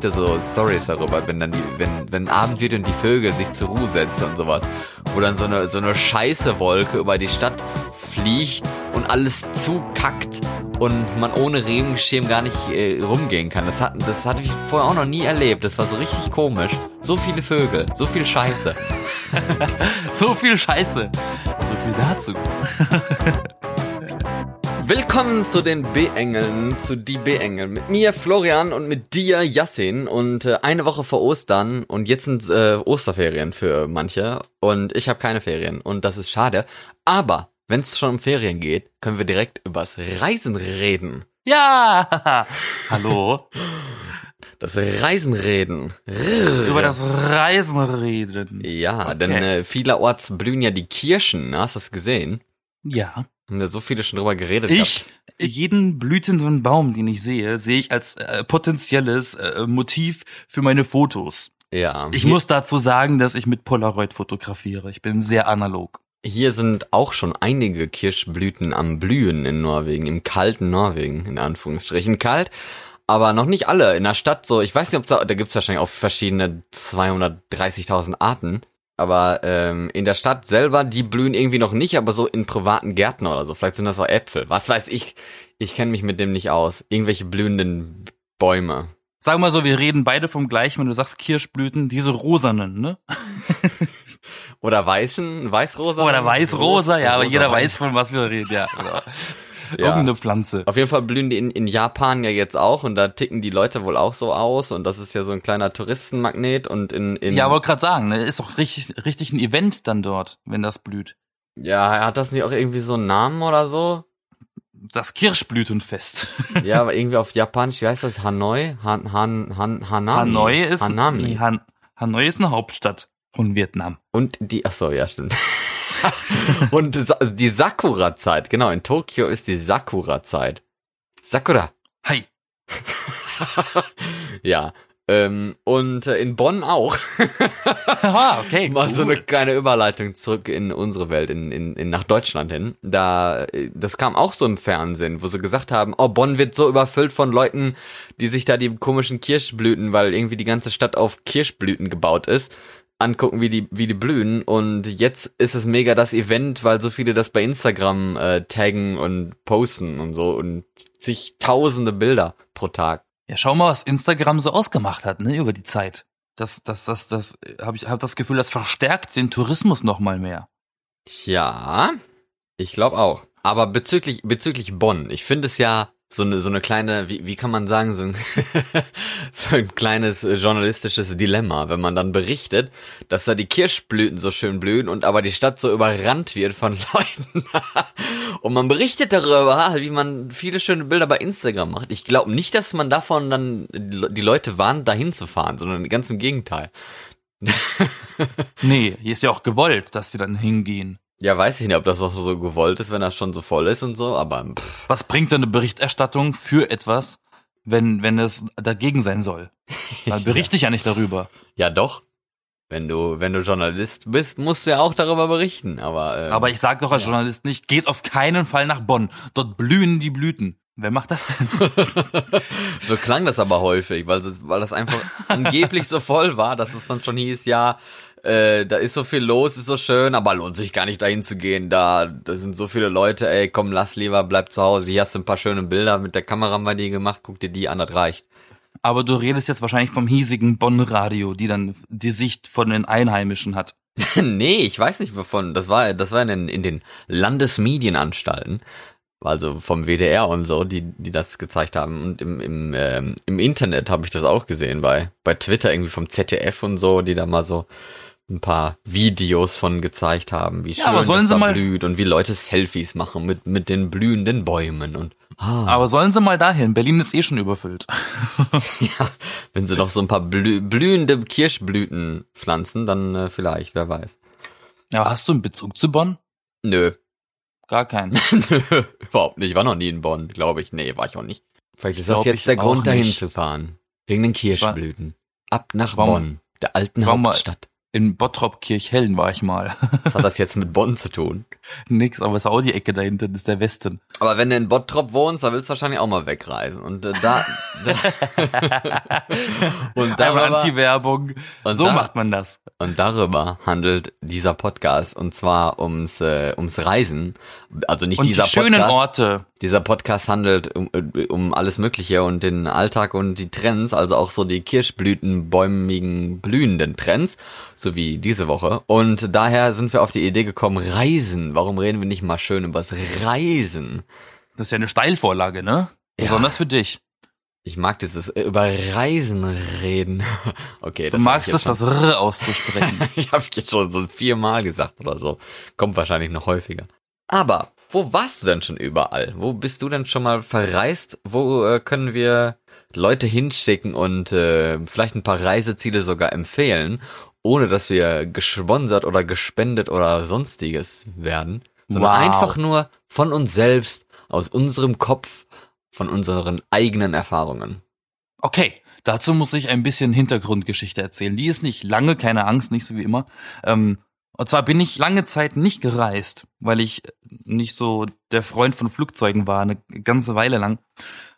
gibt ja so Stories darüber, wenn dann die, wenn, wenn Abend wird und die Vögel sich zur Ruhe setzen und sowas, wo dann so eine, so eine scheiße Wolke über die Stadt fliegt und alles zukackt und man ohne Regenschirm gar nicht äh, rumgehen kann. Das, hat, das hatte ich vorher auch noch nie erlebt. Das war so richtig komisch. So viele Vögel, so viel Scheiße. so viel Scheiße. So viel dazu. Willkommen zu den B-Engeln, zu die B-Engel. Mit mir Florian und mit dir Yassin und äh, eine Woche vor Ostern und jetzt sind äh, Osterferien für manche und ich habe keine Ferien und das ist schade. Aber wenn es schon um Ferien geht, können wir direkt übers Reisen reden. Ja! Hallo? Das Reisen reden. Über das Reisen reden. Ja, okay. denn äh, vielerorts blühen ja die Kirschen. Hast du das gesehen? Ja. Haben da so viele schon drüber geredet. Ich, gehabt. jeden blütenden Baum, den ich sehe, sehe ich als äh, potenzielles äh, Motiv für meine Fotos. Ja. Ich muss dazu sagen, dass ich mit Polaroid fotografiere. Ich bin sehr analog. Hier sind auch schon einige Kirschblüten am Blühen in Norwegen, im kalten Norwegen, in Anführungsstrichen kalt. Aber noch nicht alle. In der Stadt so, ich weiß nicht, ob da, da gibt's wahrscheinlich auch verschiedene 230.000 Arten. Aber ähm, in der Stadt selber, die blühen irgendwie noch nicht, aber so in privaten Gärten oder so. Vielleicht sind das auch Äpfel. Was weiß ich. Ich kenne mich mit dem nicht aus. Irgendwelche blühenden Bäume. Sag mal so, wir reden beide vom gleichen, wenn du sagst Kirschblüten, diese rosanen, ne? Oder weißen, weißrosa. Oder weißrosa, ja, aber jeder weiß, von was wir reden, ja. Ja. Irgendeine Pflanze. Auf jeden Fall blühen die in, in Japan ja jetzt auch und da ticken die Leute wohl auch so aus und das ist ja so ein kleiner Touristenmagnet und in, in Ja, aber gerade sagen, ne, ist doch richtig, richtig ein Event dann dort, wenn das blüht. Ja, hat das nicht auch irgendwie so einen Namen oder so? Das Kirschblütenfest. ja, aber irgendwie auf Japanisch, wie heißt das? Hanoi? Han, Han, Han, Hanami? Hanoi ist, Hanami. Han, Hanoi ist eine Hauptstadt von Vietnam. Und die, ach so, ja, stimmt. und die Sakura-Zeit, genau, in Tokio ist die Sakura-Zeit. Sakura. Hi. ja, ähm, und äh, in Bonn auch. ah, okay. Mal cool. so eine kleine Überleitung zurück in unsere Welt, in, in, in nach Deutschland hin. Da, äh, das kam auch so im Fernsehen, wo sie gesagt haben, oh, Bonn wird so überfüllt von Leuten, die sich da die komischen Kirschblüten, weil irgendwie die ganze Stadt auf Kirschblüten gebaut ist, angucken, wie die, wie die blühen. Und jetzt ist es mega das Event, weil so viele das bei Instagram äh, taggen und posten und so und sich tausende Bilder pro Tag. Ja, schau mal, was Instagram so ausgemacht hat, ne, über die Zeit. Das, das, das, das, habe ich hab das Gefühl, das verstärkt den Tourismus noch mal mehr. Tja, ich glaube auch. Aber bezüglich, bezüglich Bonn, ich finde es ja so eine, so eine kleine, wie, wie kann man sagen, so ein, so ein kleines äh, journalistisches Dilemma, wenn man dann berichtet, dass da die Kirschblüten so schön blühen und aber die Stadt so überrannt wird von Leuten. und man berichtet darüber, wie man viele schöne Bilder bei Instagram macht. Ich glaube nicht, dass man davon dann die Leute warnt, dahin zu fahren, sondern ganz im Gegenteil. nee, hier ist ja auch gewollt, dass die dann hingehen. Ja, weiß ich nicht, ob das auch so gewollt ist, wenn das schon so voll ist und so, aber. Pff. Was bringt denn eine Berichterstattung für etwas, wenn, wenn es dagegen sein soll? Weil berichte ich ja nicht darüber. Ja, doch. Wenn du, wenn du Journalist bist, musst du ja auch darüber berichten, aber. Ähm, aber ich sag doch als ja. Journalist nicht, geht auf keinen Fall nach Bonn. Dort blühen die Blüten. Wer macht das denn? so klang das aber häufig, weil, weil das einfach angeblich so voll war, dass es dann schon hieß, ja, äh, da ist so viel los, ist so schön, aber lohnt sich gar nicht dahin zu gehen. Da, da sind so viele Leute, ey, komm, lass lieber, bleib zu Hause. Hier hast du ein paar schöne Bilder mit der Kamera bei dir gemacht, guck dir die an, das reicht. Aber du redest jetzt wahrscheinlich vom hiesigen Bonn-Radio, die dann die Sicht von den Einheimischen hat. nee, ich weiß nicht wovon. Das war, das war in den, in den Landesmedienanstalten also vom WDR und so, die, die das gezeigt haben. Und im, im, ähm, im Internet habe ich das auch gesehen, bei, bei Twitter irgendwie vom ZDF und so, die da mal so ein paar Videos von gezeigt haben, wie schön ja, aber sollen das sie mal blüht und wie Leute Selfies machen mit, mit den blühenden Bäumen und ah. Aber sollen sie mal dahin? Berlin ist eh schon überfüllt. ja, wenn sie noch so ein paar blü blühende Kirschblüten pflanzen, dann äh, vielleicht, wer weiß. Aber hast du einen Bezug zu Bonn? Nö. Gar keinen. Nö, überhaupt nicht. Ich war noch nie in Bonn, glaube ich. Nee, war ich auch nicht. Vielleicht ist das jetzt der Grund, dahin zu fahren. Wegen den Kirschblüten. Ab nach Bonn, der alten Hauptstadt. In Bottrop Kirchhellen war ich mal. Was hat das jetzt mit Bonn zu tun? Nix, aber es ist auch die Ecke dahinter, das ist der Westen. Aber wenn du in Bottrop wohnst, dann willst du wahrscheinlich auch mal wegreisen. Und äh, da, da und darüber, Anti-Werbung. und So da- macht man das. und darüber handelt dieser Podcast und zwar ums äh, ums Reisen. Also nicht Und dieser die schönen Podcast. Orte. Dieser Podcast handelt um, äh, um alles Mögliche und den Alltag und die Trends, also auch so die Kirschblütenbäumigen blühenden Trends, so wie diese Woche. Und daher sind wir auf die Idee gekommen, Reisen. Warum reden wir nicht mal schön über das Reisen? Das ist ja eine Steilvorlage, ne? Ja. Besonders für dich. Ich mag dieses äh, über Reisen reden. Okay, Du das magst hab es, das R auszusprechen. ich habe jetzt schon so viermal gesagt oder so. Kommt wahrscheinlich noch häufiger. Aber wo warst du denn schon überall? Wo bist du denn schon mal verreist? Wo äh, können wir Leute hinschicken und äh, vielleicht ein paar Reiseziele sogar empfehlen, ohne dass wir gesponsert oder gespendet oder sonstiges werden, sondern Wow. einfach nur von uns selbst, aus unserem Kopf, von unseren eigenen Erfahrungen. Okay, dazu muss ich ein bisschen Hintergrundgeschichte erzählen. Die ist nicht lange, keine Angst, nicht so wie immer. Ähm, und zwar bin ich lange Zeit nicht gereist, weil ich nicht so der Freund von Flugzeugen war, eine ganze Weile lang.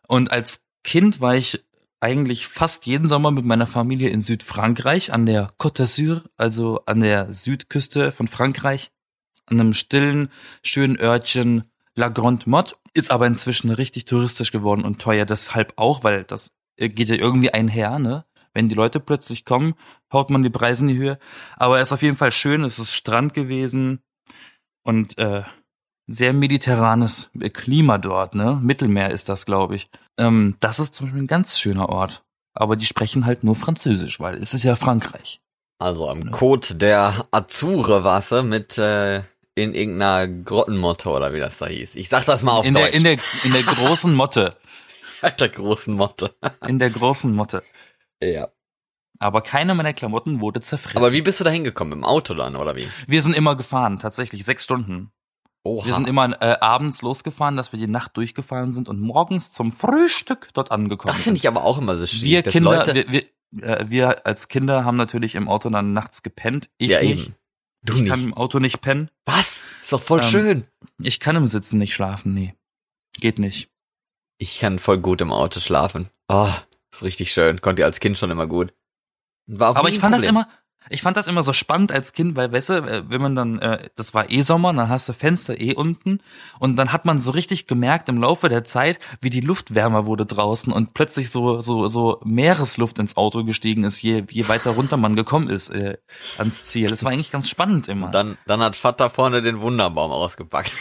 Und als Kind war ich eigentlich fast jeden Sommer mit meiner Familie in Südfrankreich, an der Côte d'Azur, also an der Südküste von Frankreich, an einem stillen, schönen Örtchen La Grande Motte. Ist aber inzwischen richtig touristisch geworden und teuer deshalb auch, weil das geht ja irgendwie einher, ne? Wenn die Leute plötzlich kommen, haut man die Preise in die Höhe. Aber es ist auf jeden Fall schön, es ist Strand gewesen und äh, sehr mediterranes Klima dort, ne? Mittelmeer ist das, glaube ich. Ähm, das ist zum Beispiel ein ganz schöner Ort. Aber die sprechen halt nur Französisch, weil es ist ja Frankreich. Also am Code der Azure Wasser mit äh, in irgendeiner Grottenmotte oder wie das da hieß. Ich sag das mal auf In Deutsch. der, in der, in der großen Motte. der großen Motte. In der großen Motte. ja. Aber keine meiner Klamotten wurde zerfressen. Aber wie bist du da hingekommen? Im Auto dann oder wie? Wir sind immer gefahren, tatsächlich, sechs Stunden. Oha. Wir sind immer äh, abends losgefahren, dass wir die Nacht durchgefahren sind und morgens zum Frühstück dort angekommen das finde ich aber auch immer so schwierig. Wir Kinder, wir, wir, äh, wir als Kinder haben natürlich im Auto dann nachts gepennt. Ich ja nicht. eben. Du ich nicht. kann im Auto nicht pennen. Was? Ist doch voll Ähm, schön. Ich kann im Sitzen nicht schlafen, nee. Geht nicht. Ich kann voll gut im Auto schlafen. Oh, ist richtig schön. Konnte ich als Kind schon immer gut. War auch Aber ich fand das Problem. immer, ich fand das immer so spannend als Kind, weil, weißt du, äh, wenn man dann, äh, das war eh Sommer, dann hast du Fenster eh unten und dann hat man so richtig gemerkt im Laufe der Zeit, wie die Luft wärmer wurde draußen und plötzlich so, so, so Meeresluft ins Auto gestiegen ist, je, je weiter runter man gekommen ist, äh, ans Ziel. Das war eigentlich ganz spannend immer. Dann, dann hat Vater vorne den Wunderbaum ausgepackt.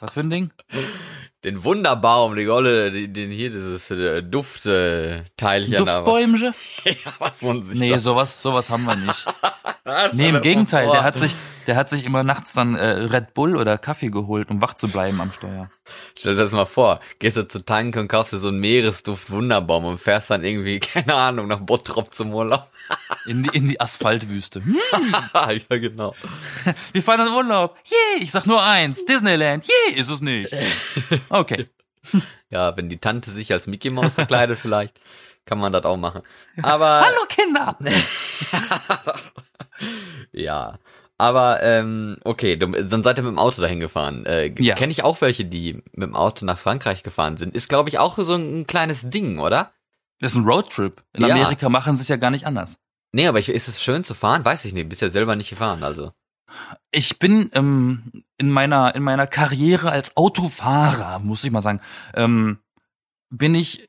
Was für ein Ding? Den Wunderbaum, die Golle, die- den hier, dieses äh, Duftteilchen. Duftbäumchen? Was, ja, was man sich Nee, sowas, sowas haben wir nicht. Nee, im Gegenteil, der hat sich, der hat sich immer nachts dann äh, Red Bull oder Kaffee geholt, um wach zu bleiben am Steuer. Stell dir das mal vor. Gehst du zu Tank und kaufst dir so einen Meeresduft Wunderbaum und fährst dann irgendwie, keine Ahnung, nach Bottrop zum Urlaub. In die, in die Asphaltwüste. Hm, ja, genau. wir fahren in Urlaub. Yay, ich sag nur eins. Disneyland. Yay, ist es nicht. Okay. Ja, wenn die Tante sich als Mickey Mouse verkleidet vielleicht, kann man das auch machen. Aber, Hallo Kinder. ja. Aber, ähm, okay, dann seid ihr mit dem Auto dahin gefahren. Äh, Ja. Kenne ich auch welche, die mit dem Auto nach Frankreich gefahren sind. Ist, glaube ich, auch so ein kleines Ding, oder? Das ist ein Roadtrip. In Ja. Amerika machen sie es ja gar nicht anders. Nee, aber ich, ist es schön zu fahren? Weiß ich nicht. Bist ja selber nicht gefahren, also. Ich bin ähm, in meiner in meiner Karriere als Autofahrer, muss ich mal sagen, ähm, bin ich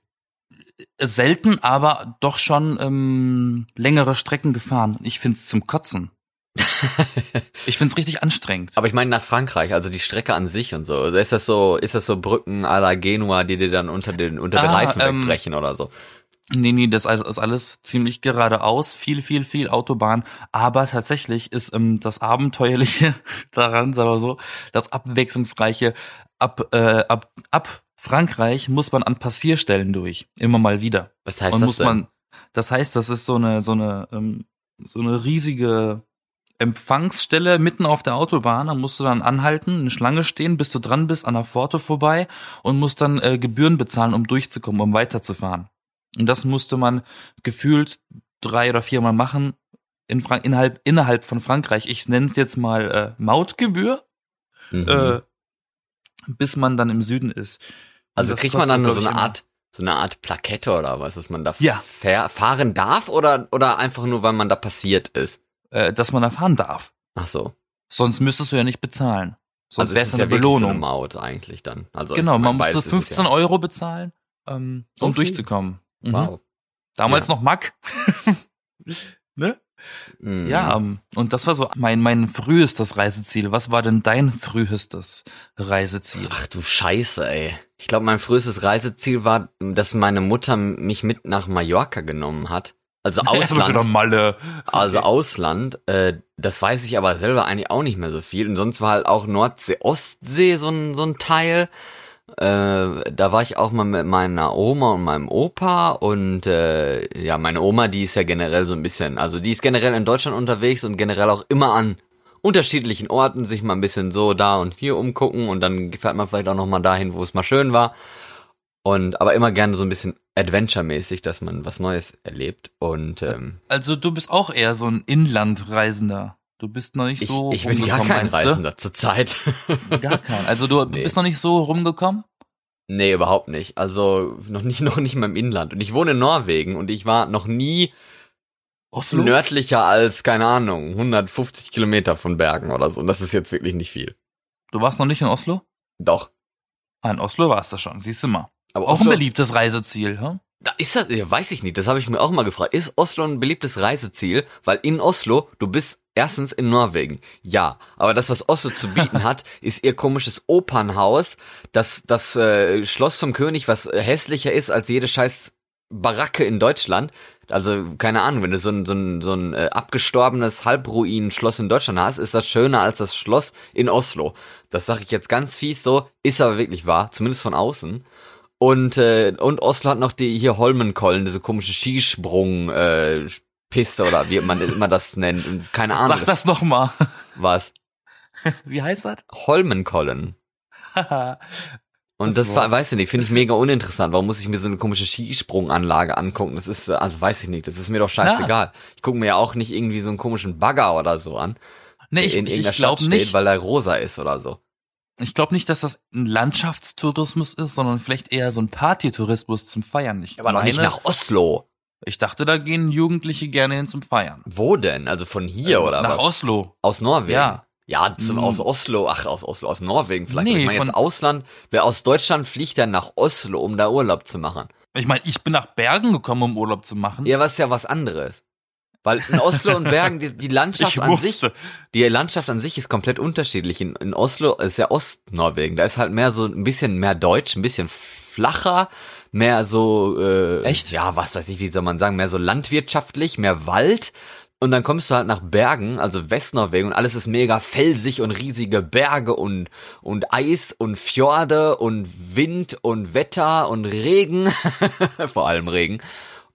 selten, aber doch schon ähm, längere Strecken gefahren. Ich find's zum Kotzen. Ich find's richtig anstrengend. Aber ich meine nach Frankreich, also die Strecke an sich und so. Also ist das so, ist das so Brücken à la Genua, die dir dann unter den, unter den Ah, Reifen ähm, wegbrechen oder so? Nee, nee, das ist alles ziemlich geradeaus, viel, viel, viel Autobahn. Aber tatsächlich ist ähm, das Abenteuerliche daran, sagen wir so, das Abwechslungsreiche, ab, äh, ab, ab Frankreich muss man an Passierstellen durch, immer mal wieder. Was heißt Und das muss denn? man, das heißt, das ist so eine, so eine, ähm, so eine riesige Empfangsstelle mitten auf der Autobahn. Da musst du dann anhalten, eine Schlange stehen, bis du dran bist, an der Pforte vorbei und musst dann äh, Gebühren bezahlen, um durchzukommen, um weiterzufahren. Und das musste man gefühlt drei oder viermal machen in Frank innerhalb, innerhalb von Frankreich, ich nenne es jetzt mal äh, Mautgebühr, Mhm. äh, bis man dann im Süden ist. Und also kriegt man dann so eine Art, so eine Art Plakette oder was, dass man da Ja. fahren darf oder, oder einfach nur, weil man da passiert ist? äh, dass man erfahren darf. Ach so. Sonst müsstest du ja nicht bezahlen. Sonst also wäre es eine ja wirklich so eine Belohnung. Maut eigentlich dann. Also genau, man musste beides ist es 15 Euro bezahlen, ähm, So um viel? durchzukommen. Mhm. Wow. Damals Ja. noch Mack. ne? Mhm. Ja, ähm, und das war so mein, mein frühestes Reiseziel. Was war denn dein frühestes Reiseziel? Ach du Scheiße, ey. Ich glaube, mein frühestes Reiseziel war, dass meine Mutter mich mit nach Mallorca genommen hat. Also Ausland. Malle. Also Ausland. Äh, das weiß ich aber selber eigentlich auch nicht mehr so viel. Und sonst war halt auch Nordsee, Ostsee so ein, so ein Teil. Äh, da war ich auch mal mit meiner Oma und meinem Opa und äh, ja, meine Oma, die ist ja generell so ein bisschen, also die ist generell in Deutschland unterwegs und generell auch immer an unterschiedlichen Orten sich mal ein bisschen so da und hier umgucken und dann fährt man vielleicht auch noch mal dahin, wo es mal schön war. Und aber immer gerne so ein bisschen Adventure-mäßig, dass man was Neues erlebt. Und ähm, Also du bist auch eher so ein Inlandreisender. Du bist noch nicht ich, so ich bin gar rumgekommen, kein? Reisender zurzeit. Gar kein. Also du Nee. bist noch nicht so rumgekommen? Nee, überhaupt nicht. Also noch nicht, noch nicht mal im Inland. Und ich wohne in Norwegen und ich war noch nie Oslo? nördlicher als, keine Ahnung, 150 Kilometer von Bergen oder so. Und das ist jetzt wirklich nicht viel. Du warst noch nicht in Oslo? Doch. Ah, in Oslo warst du schon, siehst du mal. Aber Auch ein Oslo, beliebtes Reiseziel, hm? da ist das, weiß ich nicht, das habe ich mir auch mal gefragt. Ist Oslo ein beliebtes Reiseziel? Weil in Oslo, du bist erstens in Norwegen. Ja, aber das, was Oslo zu bieten hat, ist ihr komisches Opernhaus, das, das äh, Schloss vom König, was äh, hässlicher ist als jede scheiß Baracke in Deutschland. Also, keine Ahnung, wenn du so ein, so ein, so ein äh, abgestorbenes Halbruinen-Schloss in Deutschland hast, ist das schöner als das Schloss in Oslo. Das sage ich jetzt ganz fies so, ist aber wirklich wahr, zumindest von außen. Und, äh, und Oslo hat noch die hier Holmenkollen, diese komische Skisprung, äh, Piste oder wie man immer das nennt. Keine Ahnung. Sag das nochmal. Was? Wie heißt das? Holmenkollen. Und Das das, war, weißt du nicht, finde ich mega uninteressant. Warum muss ich mir so eine komische Skisprunganlage angucken? Das ist, also weiß ich nicht, das ist mir doch scheißegal. Ich gucke mir ja auch nicht irgendwie so einen komischen Bagger oder so an, nee, ich, in ich, irgendeiner ich glaube Stadt steht, nicht. weil er rosa ist oder so. Ich glaube nicht, dass das ein Landschaftstourismus ist, sondern vielleicht eher so ein Partytourismus zum Feiern. Ich Aber noch nicht meine- nach Oslo. Ich dachte, da gehen Jugendliche gerne hin zum Feiern. Wo denn? Also von hier oder Nach was? Oslo. Aus Norwegen? Ja. Ja, zum, aus Oslo, ach, aus Oslo, aus Norwegen vielleicht. Nee, ich meine jetzt Ausland, wer aus Deutschland fliegt dann nach Oslo, um da Urlaub zu machen. Ich meine, ich bin nach Bergen gekommen, um Urlaub zu machen. Ja, was ist ja was anderes. Weil in Oslo und Bergen, die, die Landschaft ich an sich, die Landschaft an sich ist komplett unterschiedlich. In, in Oslo ist ja Ostnorwegen, da ist halt mehr so ein bisschen mehr Deutsch, ein bisschen flacher, mehr so, äh, Echt? Ja, was weiß ich, wie soll man sagen, mehr so landwirtschaftlich, mehr Wald. Und dann kommst du halt nach Bergen, also Westnorwegen, und alles ist mega felsig und riesige Berge und, und Eis und Fjorde und Wind und Wetter und Regen. Vor allem Regen.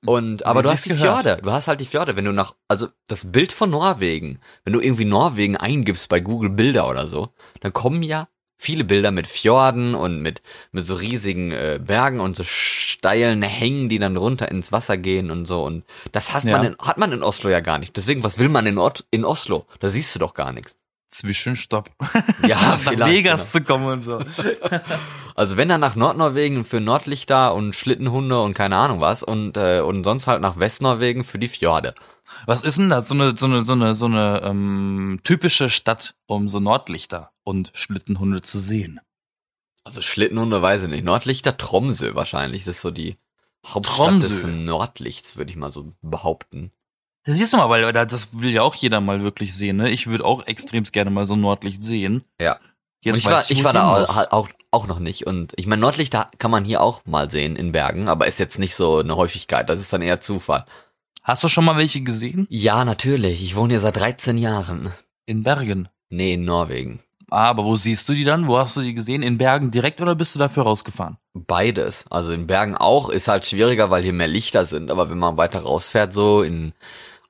Und, aber Wie du hast die gehört. Fjorde, du hast halt die Fjorde, wenn du nach, also das Bild von Norwegen, wenn du irgendwie Norwegen eingibst bei Google Bilder oder so, dann kommen ja viele Bilder mit Fjorden und mit, mit so riesigen äh, Bergen und so steilen Hängen, die dann runter ins Wasser gehen und so. Und das hat, Ja. man in, hat man in Oslo ja gar nicht. Deswegen, was will man in, Ort, in Oslo? Da siehst du doch gar nichts. Zwischenstopp. Ja, nach Vegas zu kommen und so. Genau. Also wenn dann nach Nordnorwegen für Nordlichter und Schlittenhunde und keine Ahnung was und, äh, und sonst halt nach Westnorwegen für die Fjorde. Was ist denn das? So eine, so eine, so eine, so eine ähm, typische Stadt, um so Nordlichter und Schlittenhunde zu sehen. Also Schlittenhunde weiß ich nicht. Nordlichter Tromsø wahrscheinlich. Das ist so die Hauptstadt Tromsø. des Nordlichts, würde ich mal so behaupten. Das siehst du mal, weil da- das will ja auch jeder mal wirklich sehen. Ne? Ich würde auch extremst gerne mal so ein Nordlicht sehen. Ja. Jetzt und ich war, ich war da auch, halt auch, auch noch nicht. Und ich meine, Nordlichter kann man hier auch mal sehen in Bergen, aber ist jetzt nicht so eine Häufigkeit. Das ist dann eher Zufall. Hast du schon mal welche gesehen? Ja, natürlich. Ich wohne hier seit 13 Jahren. In Bergen. Nee, in Norwegen. Ah, aber wo siehst du die dann? Wo hast du die gesehen? In Bergen direkt oder bist du dafür rausgefahren? Beides. Also in Bergen auch ist halt schwieriger, weil hier mehr Lichter sind. Aber wenn man weiter rausfährt, so in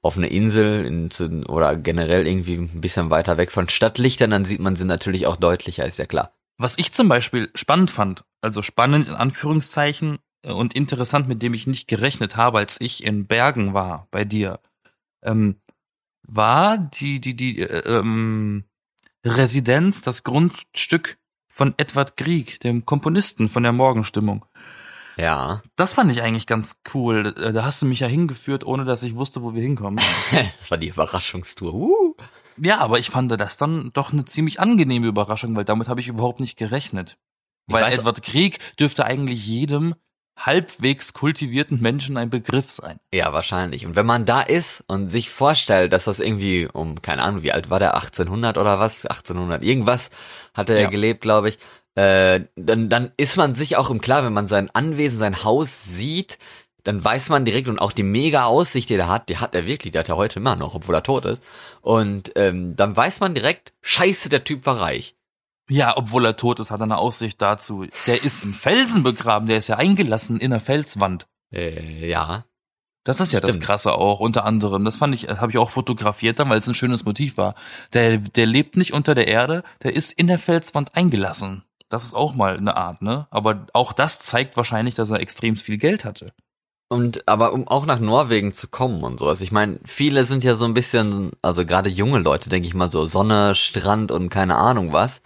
auf eine Insel in, zu, oder generell irgendwie ein bisschen weiter weg von Stadtlichtern, dann sieht man sie natürlich auch deutlicher, ist ja klar. Was ich zum Beispiel spannend fand, also spannend in Anführungszeichen äh, und interessant, mit dem ich nicht gerechnet habe, als ich in Bergen war bei dir. Ähm, war die, die, die, äh, ähm, Residenz, das Grundstück von Edward Grieg, dem Komponisten von der Morgenstimmung. Ja. Das fand ich eigentlich ganz cool. Äh, Da hast du mich ja hingeführt, ohne dass ich wusste, wo wir hinkommen. Das war die Überraschungstour. Uh. Ja, aber ich fand das dann doch eine ziemlich angenehme Überraschung, weil damit habe ich überhaupt nicht gerechnet. Ich Weil Edward Grieg dürfte eigentlich jedem halbwegs kultivierten Menschen ein Begriff sein. Ja, wahrscheinlich. Und wenn man da ist und sich vorstellt, dass das irgendwie um, keine Ahnung, wie alt war der, 1800 oder was? 1800 irgendwas hat er ja. Ja. gelebt, glaube ich. Äh, dann, dann ist man sich auch im Klar, wenn man sein Anwesen, sein Haus sieht, dann weiß man direkt und auch die mega Aussicht, die er hat, die hat er wirklich, die hat er heute immer noch, obwohl er tot ist. Und ähm, dann weiß man direkt, scheiße, der Typ war reich. Ja, obwohl er tot ist, hat er eine Aussicht dazu. Der ist im Felsen begraben, der ist ja eingelassen in der Felswand. Äh, ja. Das ist ja das Stimmt. Krasse auch, unter anderem. Das fand ich, das habe ich auch fotografiert dann, weil es ein schönes Motiv war. Der, der lebt nicht unter der Erde, der ist in der Felswand eingelassen. Das ist auch mal eine Art, ne? Aber auch das zeigt wahrscheinlich, dass er extrem viel Geld hatte. Und aber um auch nach Norwegen zu kommen und sowas. Ich meine, viele sind ja so ein bisschen, also gerade junge Leute, denke ich mal so, Sonne, Strand und keine Ahnung was.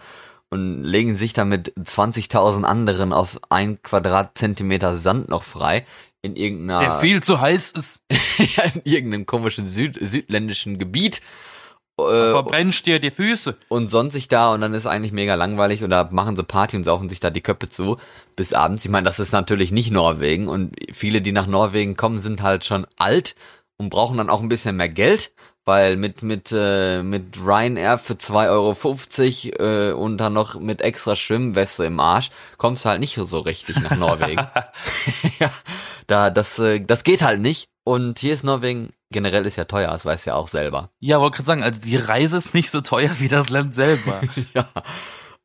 Und legen sich da mit 20.000 anderen auf ein Quadratzentimeter Sand noch frei. In irgendeiner, Der viel zu heiß ist, in irgendeinem komischen Süd, südländischen Gebiet. Äh, verbrennst dir die Füße. und sonst sich da und dann ist eigentlich mega langweilig oder machen sie Party und saufen sich da die Köpfe zu bis abends. Ich meine, das ist natürlich nicht Norwegen und viele, die nach Norwegen kommen, sind halt schon alt und brauchen dann auch ein bisschen mehr Geld, weil mit mit äh, mit Ryanair für 2,50 Euro äh, und dann noch mit extra Schwimmweste im Arsch kommst du halt nicht so richtig nach Norwegen. ja, da das äh, das geht halt nicht und hier ist Norwegen generell ist ja teuer, das weiß ja auch selber. Ja, wollte gerade sagen, also die Reise ist nicht so teuer wie das Land selber. Ja.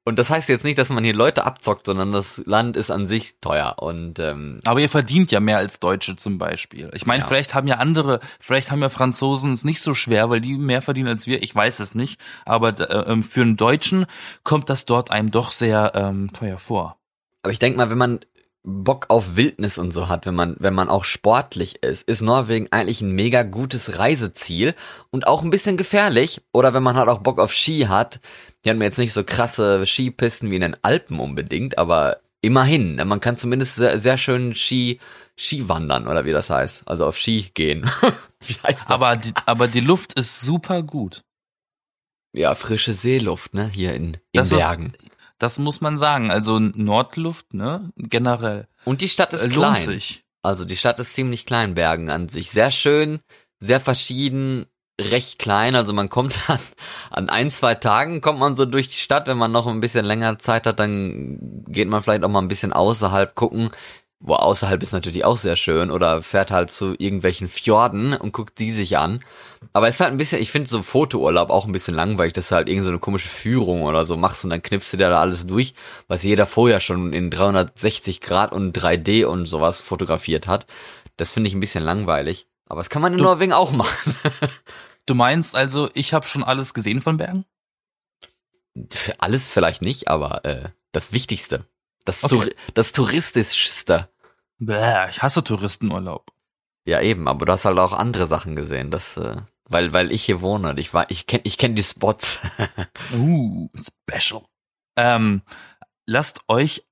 Und das heißt jetzt nicht, dass man hier Leute abzockt, sondern das Land ist an sich teuer. Und ähm, Aber ihr verdient ja mehr als Deutsche zum Beispiel. Ich meine, Ja. vielleicht haben ja andere, vielleicht haben ja Franzosen es nicht so schwer, weil die mehr verdienen als wir. Ich weiß es nicht. Aber äh, ähm, für einen Deutschen kommt das dort einem doch sehr ähm, teuer vor. aber ich denke mal, wenn man Bock auf Wildnis und so hat, wenn man, wenn man auch sportlich ist, ist Norwegen eigentlich ein mega gutes Reiseziel und auch ein bisschen gefährlich. Oder wenn man halt auch Bock auf Ski hat, die haben jetzt nicht so krasse Skipisten wie in den Alpen unbedingt, aber immerhin, ne, man kann zumindest sehr, sehr schön Ski, Ski wandern oder wie das heißt. Also auf Ski gehen. Aber die, aber die Luft ist super gut. Ja, frische Seeluft, ne, hier in, in Das ist- Bergen. Das muss man sagen. Also Nordluft, ne, generell Und die Stadt ist äh, klein. sich. Also die Stadt ist ziemlich klein, Bergen an sich. Sehr schön, sehr verschieden, recht klein. Also man kommt an, an ein, zwei Tagen kommt man so durch die Stadt. Wenn man noch ein bisschen länger Zeit hat, dann geht man vielleicht auch mal ein bisschen außerhalb gucken. Wo außerhalb ist natürlich auch sehr schön oder fährt halt zu irgendwelchen Fjorden und guckt die sich an. Aber es ist halt ein bisschen, ich finde so Fotourlaub auch ein bisschen langweilig, dass du halt irgend so eine komische Führung oder so machst und dann knippst du dir da alles durch, was jeder vorher schon in 360 Grad und 3D und sowas fotografiert hat. Das finde ich ein bisschen langweilig. Aber das kann man in Du- Norwegen auch machen. Du meinst also, ich habe schon alles gesehen von Bergen? Alles vielleicht nicht, aber äh, das Wichtigste. Das, Okay. Touri- das Touristischste. Bäh, ich hasse Touristenurlaub. Ja, eben, aber du hast halt auch andere Sachen gesehen. Das, äh, weil, weil ich hier wohne und ich war, ich kenn, ich kenn die Spots. Uh, special. Ähm, lasst euch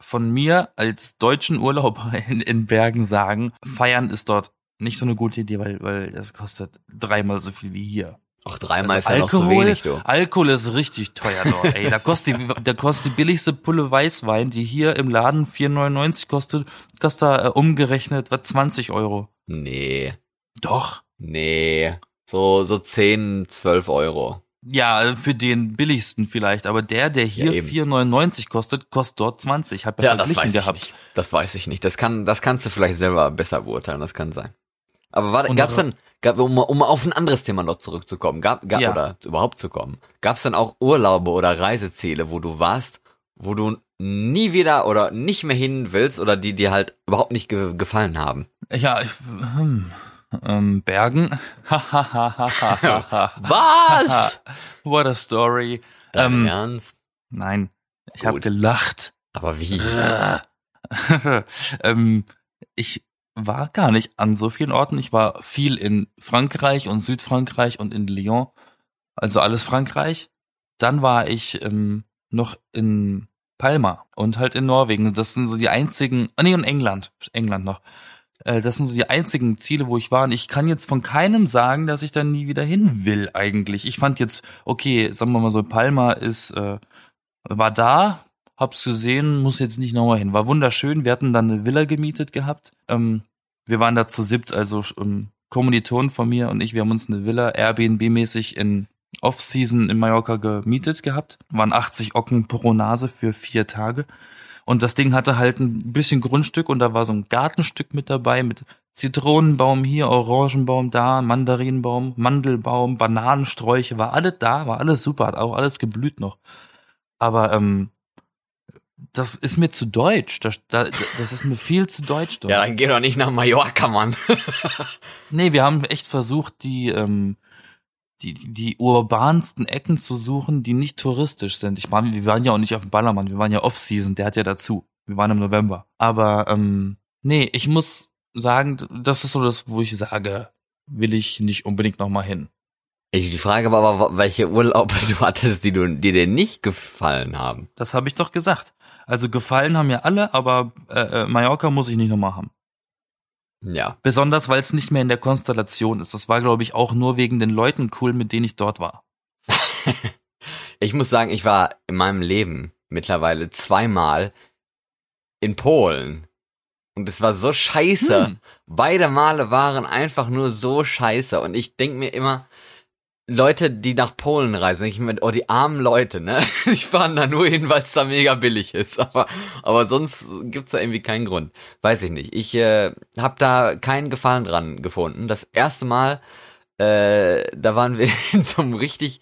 von mir als deutschen Urlauber in, in Bergen sagen, feiern ist dort nicht so eine gute Idee, weil, weil das kostet dreimal so viel wie hier. Auch dreimal Also ist ja noch zu wenig, du. Alkohol ist richtig teuer dort, ey. Da kostet die, da kostet die billigste Pulle Weißwein, die hier im Laden 4,99 kostet, kostet da, äh, umgerechnet, was, 20 Euro. Nee, Doch. nee. So, so 10, 12 Euro. Ja, äh, für den billigsten vielleicht, aber der, der hier eben. 4,99 kostet, kostet dort 20. Ich habe ja, Ja, das weiß ich gehabt. nicht. Das weiß ich nicht. Das kann, das kannst du vielleicht selber besser beurteilen. Das kann sein. Aber Und- gab's denn, gab, um, um auf ein anderes Thema noch zurückzukommen, gab, gab Ja. oder überhaupt zu kommen, gab's denn auch Urlaube oder Reiseziele, wo du warst, wo du nie wieder oder nicht mehr hin willst oder die dir halt überhaupt nicht ge gefallen haben? Ja, ich, hm, ähm, Bergen. Was? What a story. Dein Ähm, Ernst? Nein, ich habe gelacht. Aber wie? ähm, ich war gar nicht an so vielen Orten. Ich war viel in Frankreich und Südfrankreich und in Lyon, also alles Frankreich. Dann war ich ähm, noch in Palma und halt in Norwegen. Das sind so die einzigen, ah nee, und England, England noch. Äh, das sind so die einzigen Ziele, wo ich war. Und ich kann jetzt von keinem sagen, dass ich da nie wieder hin will eigentlich. Ich fand jetzt, okay, sagen wir mal so, Palma ist, äh, war da, hab's gesehen, muss jetzt nicht nochmal hin. War wunderschön. Wir hatten dann eine Villa gemietet gehabt. Ähm, wir waren da zu siebt, also ähm, Kommilitonen von mir und ich, wir haben uns eine Villa Airbnb-mäßig in Off-Season in Mallorca gemietet gehabt. Waren 80 Ocken pro Nase für vier Tage. Und das Ding hatte halt ein bisschen Grundstück und da war so ein Gartenstück mit dabei mit Zitronenbaum hier, Orangenbaum da, Mandarinenbaum, Mandelbaum, Bananensträuche, war alles da, war alles super, hat auch alles geblüht noch. Aber ähm, das ist mir zu deutsch. Das, das ist mir viel zu deutsch dort. Ja, dann geh doch nicht nach Mallorca, Mann. nee, wir haben echt versucht, die, ähm, die, die urbansten Ecken zu suchen, die nicht touristisch sind. Ich meine, wir waren ja auch nicht auf dem Ballermann, wir waren ja Off-Season, der hat ja dazu. Wir waren im November. Aber ähm, nee, ich muss sagen, das ist so das, wo ich sage, will ich nicht unbedingt nochmal hin. Ich, die Frage war aber, welche Urlaube du hattest, die, du, die dir nicht gefallen haben. Das habe ich doch gesagt. Also gefallen haben mir alle, aber äh, äh Mallorca muss ich nicht nochmal haben. Ja. Besonders, weil es nicht mehr in der Konstellation ist. Das war, glaube ich, auch nur wegen den Leuten cool, mit denen ich dort war. ich muss sagen, ich war in meinem Leben mittlerweile zweimal in Polen. Und es war so scheiße. Hm. Beide Male waren einfach nur so scheiße. Und ich denk mir immer, Leute, die nach Polen reisen, ich mir, oh, die armen Leute, ne? Die fahren da nur hin, weil es da mega billig ist. Aber, aber sonst gibt's da irgendwie keinen Grund. Weiß ich nicht. Ich äh, habe da keinen Gefallen dran gefunden. Das erste Mal, äh, da waren wir in so einem richtig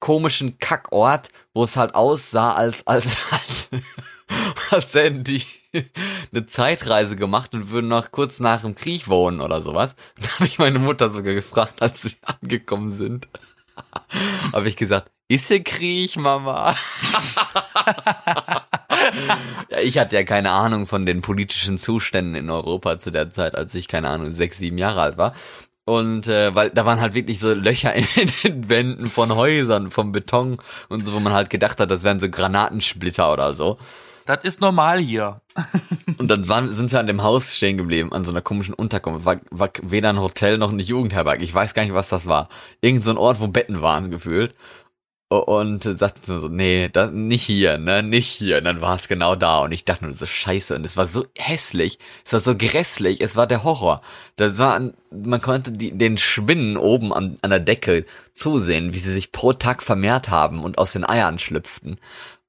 komischen Kackort, wo es halt aussah, als, als, als, als hätten die eine Zeitreise gemacht und würden noch kurz nach dem Krieg wohnen oder sowas. Da habe ich meine Mutter sogar gefragt, als sie angekommen sind. habe ich gesagt, ist der Krieg, Mama? ja, ich hatte ja keine Ahnung von den politischen Zuständen in Europa zu der Zeit, als ich, keine Ahnung, sechs, sieben Jahre alt war. Und äh, weil da waren halt wirklich so Löcher in den Wänden von Häusern, vom Beton und so, wo man halt gedacht hat, das wären so Granatensplitter oder so. Das ist normal hier. und dann waren, sind wir an dem Haus stehen geblieben, an so einer komischen Unterkunft. War, war weder ein Hotel noch eine Jugendherberge. Ich weiß gar nicht, was das war. Irgend so ein Ort, wo Betten waren, gefühlt. Und sagte so, nee, das, nicht hier, ne, nicht hier. Und dann war es genau da. Und ich dachte nur so, scheiße. Und es war so hässlich, es war so grässlich, es war der Horror. Das war, man konnte die, den Spinnen oben an, an der Decke zusehen, wie sie sich pro Tag vermehrt haben und aus den Eiern schlüpften.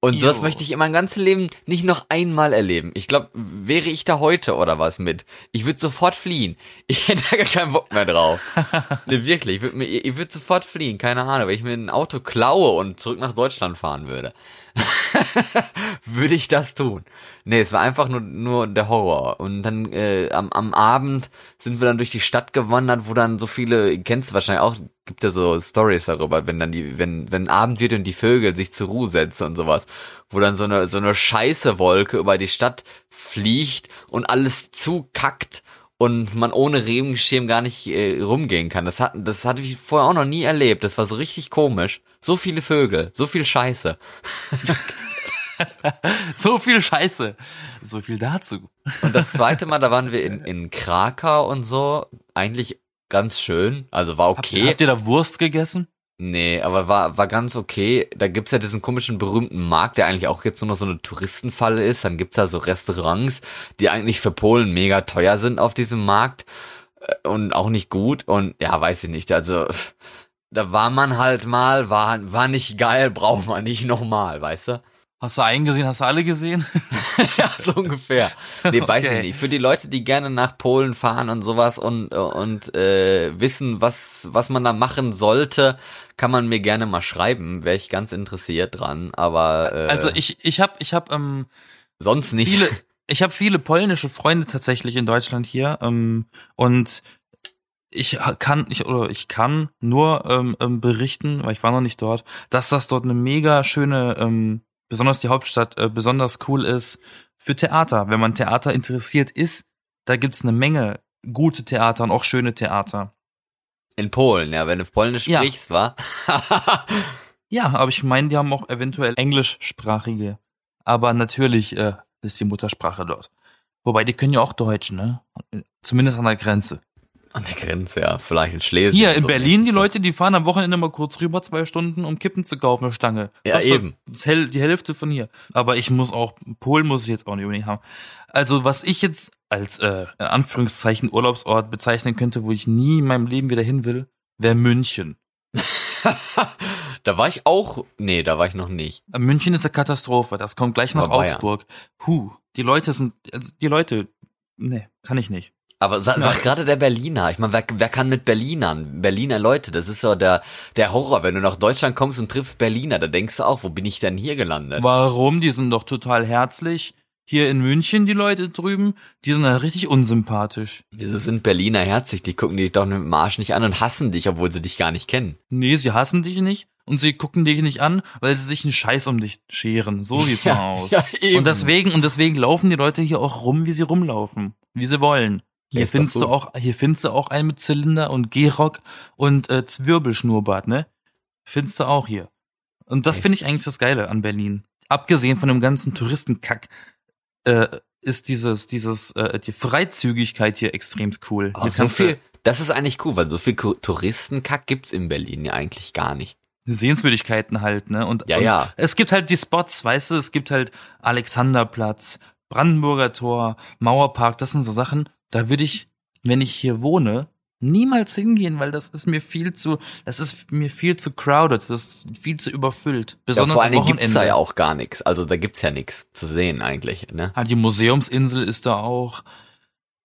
Und jo. sowas möchte ich in meinem ganzen Leben nicht noch einmal erleben. Ich glaube, wäre ich da heute oder was mit, ich würde sofort fliehen. Ich hätte da gar keinen Bock mehr drauf. ne, wirklich, ich würde ich würd sofort fliehen, keine Ahnung, wenn ich mir ein Auto klaue und zurück nach Deutschland fahren würde. würde ich das tun. Nee, es war einfach nur, nur der Horror. Und dann äh, am, am Abend sind wir dann durch die Stadt gewandert, wo dann so viele, kennst du wahrscheinlich auch, gibt ja so Stories darüber, wenn dann die, wenn, wenn Abend wird und die Vögel sich zur Ruhe setzen und sowas, wo dann so eine, so eine scheiße Wolke über die Stadt fliegt und alles zukackt und man ohne Regenschirm gar nicht äh, rumgehen kann. Das hat, das hatte ich vorher auch noch nie erlebt. Das war so richtig komisch. So viele Vögel, so viel Scheiße. so viel Scheiße. So viel dazu. Und das zweite Mal, da waren wir in, in Krakau und so. Eigentlich ganz schön. Also war okay. Habt, habt ihr da Wurst gegessen? Nee, aber war, war ganz okay. Da gibt's ja diesen komischen berühmten Markt, der eigentlich auch jetzt nur noch so eine Touristenfalle ist. Dann gibt's da so Restaurants, die eigentlich für Polen mega teuer sind auf diesem Markt äh, und auch nicht gut. Und ja, weiß ich nicht. Also da war man halt mal, war, war nicht geil, braucht man nicht nochmal, weißt du? Hast du einen gesehen? Hast du alle gesehen? ja, so ungefähr. Nee, weiß okay. ich nicht. Für die Leute, die gerne nach Polen fahren und sowas und, und äh, wissen, was, was man da machen sollte, kann man mir gerne mal schreiben. Wäre ich ganz interessiert dran. Aber äh, also ich, ich habe, ich habe ähm, sonst nicht. Viele, ich habe viele polnische Freunde tatsächlich in Deutschland hier ähm, und ich kann ich oder ich kann nur ähm, ähm, berichten, weil ich war noch nicht dort, dass das dort eine mega schöne ähm, besonders die Hauptstadt äh, besonders cool ist für Theater. Wenn man Theater interessiert ist, Da gibt's eine Menge gute Theater und auch schöne Theater. In Polen, ja, wenn du Polnisch Ja. sprichst, wa? Ja, aber ich meine, die haben auch eventuell englischsprachige. Aber natürlich äh, ist die Muttersprache dort. Wobei, die können ja auch Deutsch, ne? Zumindest an der Grenze. An der Grenze, ja, vielleicht in Schlesien. Hier in so. Berlin, die Leute, die fahren am Wochenende mal kurz rüber, zwei Stunden, um Kippen zu kaufen, eine Stange. Ja, Kostet eben. Hel- Die Hälfte von hier. Aber ich muss auch, Polen muss ich jetzt auch nicht unbedingt haben. Also, was ich jetzt als, äh, in Anführungszeichen Urlaubsort bezeichnen könnte, wo ich nie in meinem Leben wieder hin will, wäre München. da war ich auch, nee, da war ich noch nicht. Äh, München ist eine Katastrophe. Das kommt gleich nach. Augsburg. Huh, die Leute sind, also die Leute, nee, kann ich nicht. Aber sa Ja, sag das- gerade der Berliner. Ich meine, wer, wer kann mit Berlinern? Berliner Leute, das ist so der, der Horror. Wenn du nach Deutschland kommst und triffst Berliner, da denkst du auch, wo bin ich denn hier gelandet? Warum? Die sind doch total herzlich. Hier in München, die Leute drüben, die sind ja richtig unsympathisch. Wieso sind Berliner herzig? Die gucken dich doch mit dem Arsch nicht an und hassen dich, obwohl sie dich gar nicht kennen. Nee, sie hassen dich nicht und sie gucken dich nicht an, weil sie sich einen Scheiß um dich scheren. So sieht's Ja, mal aus. ja, und deswegen, und deswegen laufen die Leute hier auch rum, wie sie rumlaufen. Wie sie wollen. Hier findest du auch, hier findest du auch einen mit Zylinder und Gehrock und äh, Zwirbelschnurrbart, ne? Findest du auch hier. Und das finde ich eigentlich das Geile an Berlin. Abgesehen von dem ganzen Touristenkack, äh, ist dieses, dieses, äh, die Freizügigkeit hier extremst cool. Aber Hier so viel, das ist eigentlich cool, weil so viel Touristenkack gibt's in Berlin ja eigentlich gar nicht. Sehenswürdigkeiten halt, ne? Und, Ja, und ja. es gibt halt die Spots, weißt du, es gibt halt Alexanderplatz, Brandenburger Tor, Mauerpark, das sind so Sachen, da würde ich, wenn ich hier wohne, niemals hingehen, weil das ist mir viel zu, das ist mir viel zu crowded, das ist viel zu überfüllt. Ja, Besonders vor allen am Dingen gibt's da ja auch gar nichts. Also da gibt's ja nichts zu sehen eigentlich, ne? Ah, die Museumsinsel ist da auch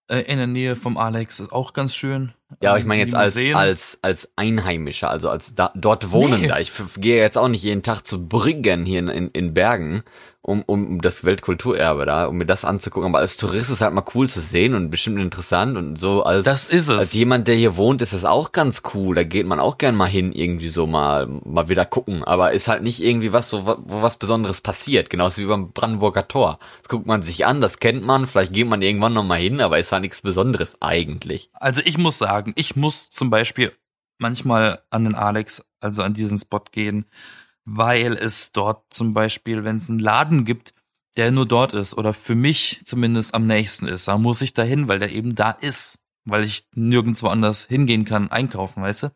äh, in der Nähe vom Alex, ist auch ganz schön. Ja, aber ich Ähm, meine jetzt als, als, als Einheimischer, also als da, dort Wohnender. Nee. Ich gehe jetzt auch nicht jeden Tag zu Brüggen hier in, in, in Bergen, um, um das Weltkulturerbe da, um mir das anzugucken. Aber als Tourist ist halt mal cool zu sehen und bestimmt interessant und so als, Das ist es. als jemand, der hier wohnt, ist das auch ganz cool. Da geht man auch gern mal hin, irgendwie so mal, mal wieder gucken. Aber ist halt nicht irgendwie was, so, wo was Besonderes passiert. Genauso wie beim Brandenburger Tor. Das guckt man sich an, das kennt man, vielleicht geht man irgendwann noch mal hin, aber ist halt nichts Besonderes eigentlich. Also ich muss sagen, ich muss zum Beispiel manchmal an den Alex, also an diesen Spot gehen, weil es dort zum Beispiel, wenn es einen Laden gibt, der nur dort ist oder für mich zumindest am nächsten ist, da muss ich dahin, weil der eben da ist, weil ich nirgendwo anders hingehen kann, einkaufen, weißt du?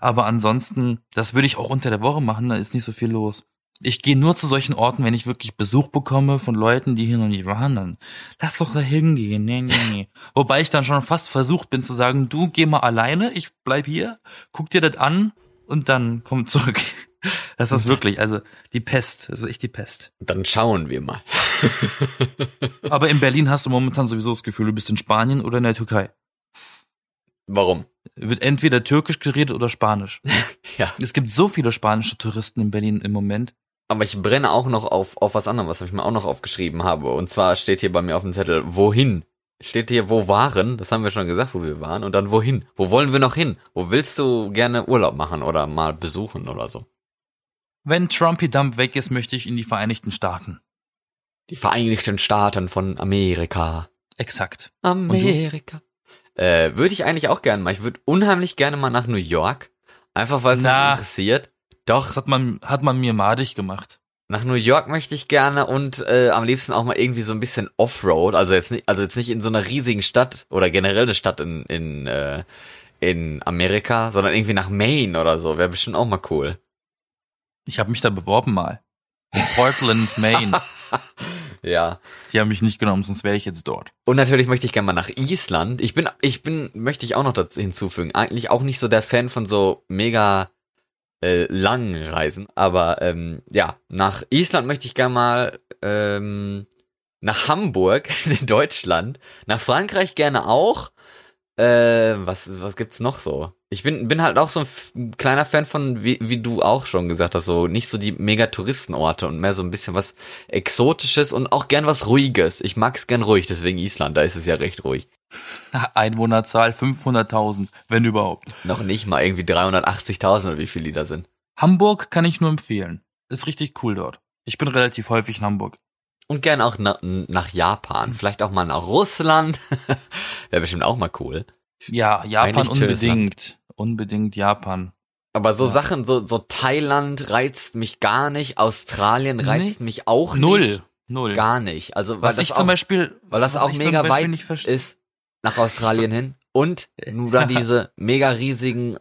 Aber ansonsten, das würde ich auch unter der Woche machen, da ist nicht so viel los. Ich gehe nur zu solchen Orten, wenn ich wirklich Besuch bekomme von Leuten, die hier noch nie waren, dann lass doch da hingehen. Nee, nee, nee. Wobei ich dann schon fast versucht bin zu sagen, du geh mal alleine, ich bleib hier, guck dir das an und dann komm zurück. Das ist wirklich, also die Pest, das ist echt die Pest. Dann schauen wir mal. Aber in Berlin hast du momentan sowieso das Gefühl, du bist in Spanien oder in der Türkei. Warum? Wird entweder türkisch geredet oder spanisch. Ja. Es gibt so viele spanische Touristen in Berlin im Moment. Aber ich brenne auch noch auf, auf was anderem, was ich mir auch noch aufgeschrieben habe. Und zwar steht hier bei mir auf dem Zettel, wohin? Steht hier, wo waren? Das haben wir schon gesagt, wo wir waren. Und dann wohin? Wo wollen wir noch hin? Wo willst du gerne Urlaub machen oder mal besuchen oder so? Wenn Trumpy Dump weg ist, möchte ich in die Vereinigten Staaten. Die Vereinigten Staaten von Amerika. Exakt. Amerika. Äh, würde ich eigentlich auch gerne mal. Ich würde unheimlich gerne mal nach New York. Einfach weil es mich interessiert. Doch, Das hat man, hat man mir madig gemacht. Nach New York möchte ich gerne und äh, am liebsten auch mal irgendwie so ein bisschen Offroad, also jetzt nicht, also jetzt nicht in so einer riesigen Stadt oder generell eine Stadt in in äh, in Amerika, sondern irgendwie nach Maine oder so, wäre bestimmt auch mal cool. Ich habe mich da beworben mal. In Portland, Maine. Ja. Die haben mich nicht genommen, sonst wäre ich jetzt dort. Und natürlich möchte ich gerne mal nach Island. Ich bin ich bin möchte ich auch noch dazu hinzufügen, eigentlich auch nicht so der Fan von so mega äh, langen Reisen, aber ähm, ja, nach Island möchte ich gerne mal ähm, nach Hamburg in Deutschland, nach Frankreich gerne auch. Äh, was was gibt's noch so? Ich bin bin halt auch so ein, kleiner Fan von wie wie du auch schon gesagt hast, so nicht so die mega Touristenorte und mehr so ein bisschen was exotisches und auch gern was ruhiges. Ich mag's gern ruhig, deswegen Island, da ist es ja recht ruhig. Einwohnerzahl 500.000, wenn überhaupt. Noch nicht mal irgendwie 380.000 oder wie viele die da sind. Hamburg kann ich nur empfehlen. Ist richtig cool dort. Ich bin relativ häufig in Hamburg. Und gern auch na, nach Japan. Vielleicht auch mal nach Russland. Wäre bestimmt auch mal cool. Ja, Japan schönes unbedingt. Unbedingt Japan. Aber so Ja. Sachen, so, so Thailand reizt mich gar nicht. Australien reizt mich auch Null. nicht. Null. Gar nicht. Also, weil was das ich auch, zum Beispiel, weil das auch mega weit ist nach Australien hin. Und du dann diese mega riesigen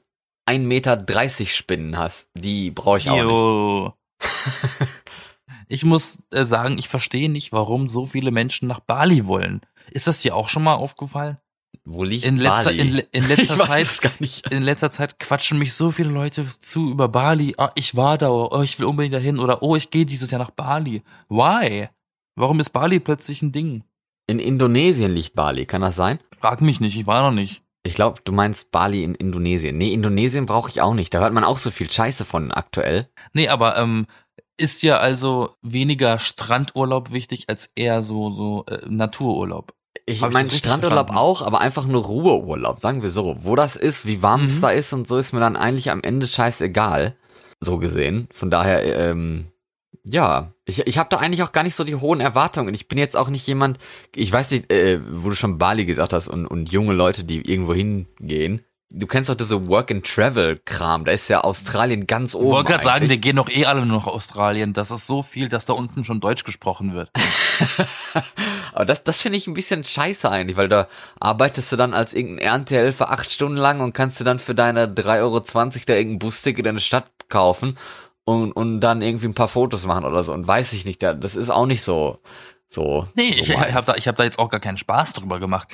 1,30 Meter Spinnen hast. Die brauche ich auch nicht. Ich muss äh, sagen, ich verstehe nicht, warum so viele Menschen nach Bali wollen. Ist das dir auch schon mal aufgefallen? Wo liegt In letzter, Bali? in, in letzter Zeit in letzter Zeit quatschen mich so viele Leute zu über Bali. Ah, ich war da, oh, ich will unbedingt dahin oder oh, ich gehe dieses Jahr nach Bali. Why? Warum ist Bali plötzlich ein Ding? In Indonesien liegt Bali, kann das sein? Frag mich nicht, ich war noch nicht. Ich glaube, du meinst Bali in Indonesien. Nee, Indonesien brauche ich auch nicht. Da hört man auch so viel Scheiße von aktuell. Nee, aber ähm, ist ja also weniger Strandurlaub wichtig als eher so so äh, Natururlaub. Ich meine Strandurlaub verstanden? auch, aber einfach nur Ruheurlaub, sagen wir so. Wo das ist, wie warm es Mhm. da ist und so ist mir dann eigentlich am Ende scheißegal. So gesehen. Von daher, ähm, ja, ich, ich habe da eigentlich auch gar nicht so die hohen Erwartungen. Ich bin jetzt auch nicht jemand, ich weiß nicht, äh, wo du schon Bali gesagt hast und, und junge Leute, die irgendwo hingehen. Du kennst doch diese Work-and-Travel-Kram. Da ist ja Australien ganz Ich oben. wollte gerade sagen, wir gehen doch eh alle nur nach Australien. Das ist so viel, dass da unten schon Deutsch gesprochen wird. Aber das, das finde ich ein bisschen scheiße eigentlich, weil da arbeitest du dann als irgendein Erntehelfer acht Stunden lang und kannst du dann für deine 3,20 Euro da irgendein Busticket in der Stadt kaufen und, und dann irgendwie ein paar Fotos machen oder so. Und weiß ich nicht, da- das ist auch nicht so, so. Nee, so ich, ich habe da, ich hab da jetzt auch gar keinen Spaß drüber gemacht.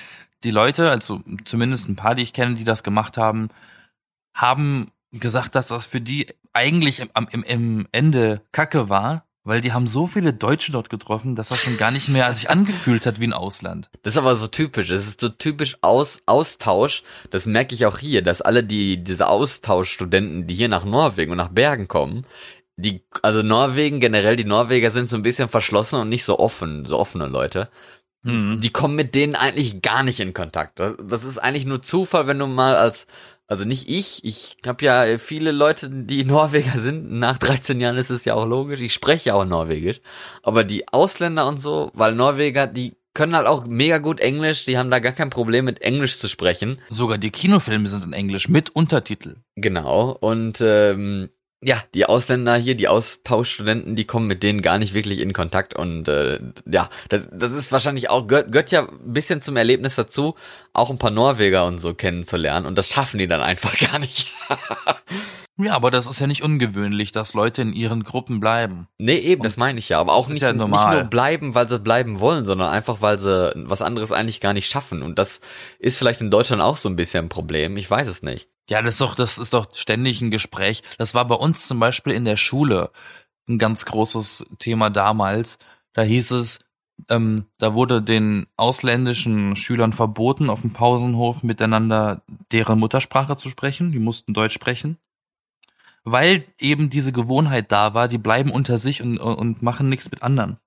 Die Leute, also zumindest ein paar, die ich kenne, die das gemacht haben, haben gesagt, dass das für die eigentlich im, am- im, im Ende Kacke war, weil die haben so viele Deutsche dort getroffen, dass das schon gar nicht mehr sich angefühlt hat wie ein Ausland. Das ist aber so typisch. Das ist so typisch Aus, Austausch. Das merke ich auch hier, dass alle die, diese Austauschstudenten, die hier nach Norwegen und nach Bergen kommen, die, also Norwegen generell, die Norweger sind so ein bisschen verschlossen und nicht so offen, so offene Leute. Hm. die kommen mit denen eigentlich gar nicht in Kontakt. Das, das ist eigentlich nur Zufall, wenn du mal als, also nicht ich, ich habe ja viele Leute, die Norweger sind. Nach 13 Jahren ist es ja auch logisch. Ich spreche ja auch Norwegisch. Aber die Ausländer und so, weil Norweger, die können halt auch mega gut Englisch, die haben da gar kein Problem mit Englisch zu sprechen. Sogar die Kinofilme sind in Englisch mit Untertitel. Genau. Und ähm, ja, die Ausländer hier, die Austauschstudenten, die kommen mit denen gar nicht wirklich in Kontakt. Und äh, ja, das, das ist wahrscheinlich auch, gehört, gehört ja ein bisschen zum Erlebnis dazu, auch ein paar Norweger und so kennenzulernen. Und das schaffen die dann einfach gar nicht. Ja, aber das ist ja nicht ungewöhnlich, dass Leute in ihren Gruppen bleiben. nee, eben, das meine ich ja. Aber auch nicht, ja nicht nur bleiben, weil sie bleiben wollen, sondern einfach, weil sie was anderes eigentlich gar nicht schaffen. Und das ist vielleicht in Deutschland auch so ein bisschen ein Problem. Ich weiß es nicht. Ja, das ist doch, das ist doch ständig ein Gespräch. Das war bei uns zum Beispiel in der Schule ein ganz großes Thema damals. Da hieß es, ähm, da wurde den ausländischen Schülern verboten, auf dem Pausenhof miteinander deren Muttersprache zu sprechen. Die mussten Deutsch sprechen. Weil eben diese Gewohnheit da war, die bleiben unter sich und, und machen nichts mit anderen.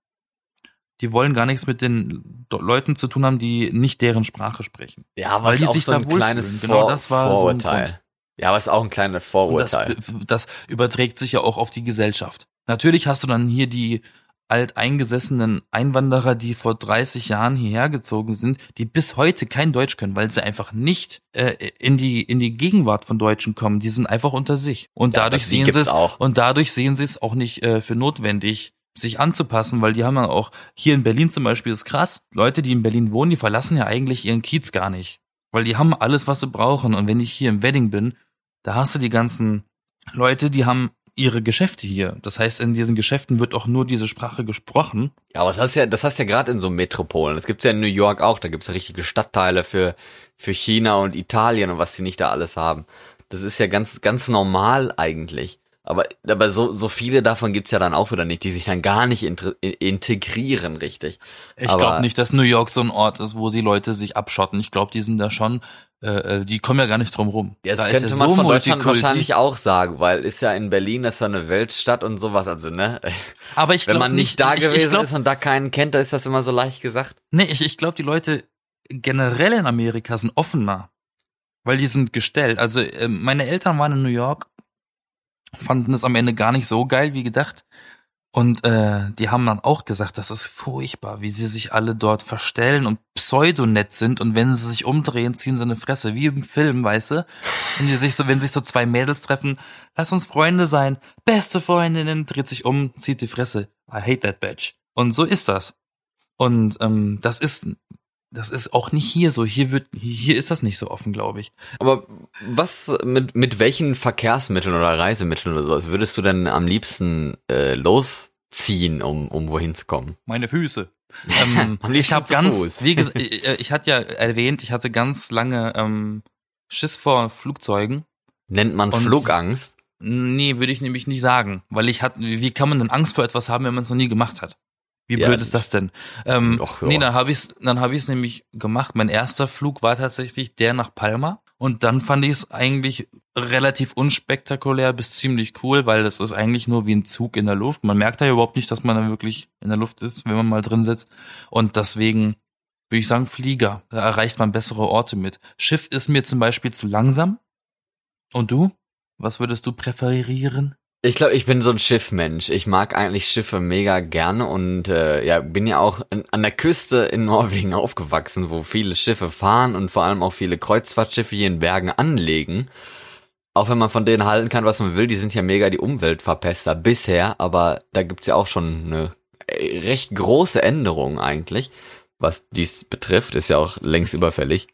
Die wollen gar nichts mit den Leuten zu tun haben, die nicht deren Sprache sprechen. Ja, aber Weil es die ist auch sich so da ein kleines Genau Vor das war so Vorurteil. ja, aber es ist auch ein kleines Und das, Vorurteil. das überträgt sich ja auch auf die Gesellschaft. Natürlich hast du dann hier die alteingesessenen Einwanderer, die vor 30 Jahren hierher gezogen sind, die bis heute kein Deutsch können, weil sie einfach nicht äh, in die in die Gegenwart von Deutschen kommen. Die sind einfach unter sich und Ja, dadurch sehen sie es auch. und dadurch sehen sie es auch nicht äh, für notwendig, sich anzupassen, weil die haben ja auch hier in Berlin zum Beispiel ist krass. Leute, die in Berlin wohnen, die verlassen ja eigentlich ihren Kiez gar nicht, weil die haben alles, was sie brauchen. Und wenn ich hier im Wedding bin, da hast du die ganzen Leute, die haben ihre Geschäfte hier. Das heißt, in diesen Geschäften wird auch nur diese Sprache gesprochen. Ja, aber das hast ja, das hast ja gerade in so Metropolen. Das gibt's ja in New York auch. Da gibt's ja richtige Stadtteile für, für China und Italien und was die nicht da alles haben. Das ist ja ganz, ganz normal eigentlich. Aber, aber so, so viele davon gibt's ja dann auch wieder nicht, die sich dann gar nicht integrieren, richtig. Ich glaube nicht, dass New York so ein Ort ist, wo die Leute sich abschotten. Ich glaube, die sind da schon, äh, äh, die kommen ja gar nicht drum rum. Ja, das da könnte ist ja man so von Deutschland wahrscheinlich auch sagen, weil ist ja in Berlin, das ist ja eine Weltstadt und sowas, also ne, Aber ich wenn glaube man nicht da ich, gewesen ich glaub, ist und da keinen kennt, da ist das immer so leicht gesagt. Nee, ich, ich glaube, die Leute generell in Amerika sind offener. Weil die sind gestellt. Also äh, meine Eltern waren in New York, fanden es am Ende gar nicht so geil wie gedacht. Und äh, die haben dann auch gesagt, das ist furchtbar, wie sie sich alle dort verstellen und pseudonett sind und wenn sie sich umdrehen, ziehen sie eine Fresse, wie im Film, weißt du? Wenn die sich so, wenn sich so zwei Mädels treffen, lass uns Freunde sein, beste Freundinnen, dreht sich um, zieht die Fresse. I hate that bitch. Und so ist das. Und ähm, das ist das ist auch nicht hier so. Hier wird, hier ist das nicht so offen, glaube ich. Aber was mit mit welchen Verkehrsmitteln oder Reisemitteln oder sowas würdest du denn am liebsten äh, losziehen, um um wohin zu kommen? Meine Füße. Ähm, ich habe ganz, Fuß. wie gesagt, ich, ich hatte ja erwähnt, ich hatte ganz lange ähm, Schiss vor Flugzeugen. Nennt man Und- Flugangst? Nee, würde ich nämlich nicht sagen, weil ich hatte, wie kann man denn Angst vor etwas haben, wenn man es noch nie gemacht hat? Wie Ja, blöd ist das denn? Ähm, Doch, ja. Nee, dann habe ich's, dann habe ich's nämlich gemacht. Mein erster Flug war tatsächlich der nach Palma und dann fand ich es eigentlich relativ unspektakulär bis ziemlich cool, weil das ist eigentlich nur wie ein Zug in der Luft. Man merkt ja überhaupt nicht, dass man da wirklich in der Luft ist, wenn man mal drin sitzt. Und deswegen würde ich sagen Flieger. Da erreicht man bessere Orte mit. Schiff ist mir zum Beispiel zu langsam. Und du? Was würdest du präferieren? Ich glaube, ich bin so ein Schiffmensch. Ich mag eigentlich Schiffe mega gerne und äh, ja, bin ja auch an, an der Küste in Norwegen aufgewachsen, wo viele Schiffe fahren und vor allem auch viele Kreuzfahrtschiffe hier in Bergen anlegen. Auch wenn man von denen halten kann, was man will, die sind ja mega die Umweltverpester bisher, aber da gibt's ja auch schon eine äh, recht große Änderung eigentlich, was dies betrifft, ist ja auch längst überfällig.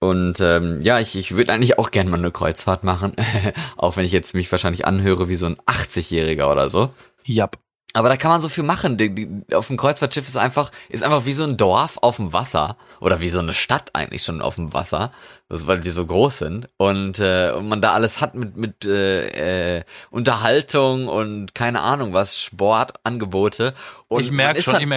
Und ähm, ja, ich, ich würde eigentlich auch gerne mal eine Kreuzfahrt machen, auch wenn ich jetzt mich wahrscheinlich anhöre wie so ein 80-Jähriger oder so. Jap. Aber da kann man so viel machen. Die, die, auf dem Kreuzfahrtschiff ist einfach, ist einfach wie so ein Dorf auf dem Wasser oder wie so eine Stadt eigentlich schon auf dem Wasser, das, weil die so groß sind und, äh, und man da alles hat mit mit äh, äh, Unterhaltung und keine Ahnung was, Sportangebote. Und ich merke schon, dann, ich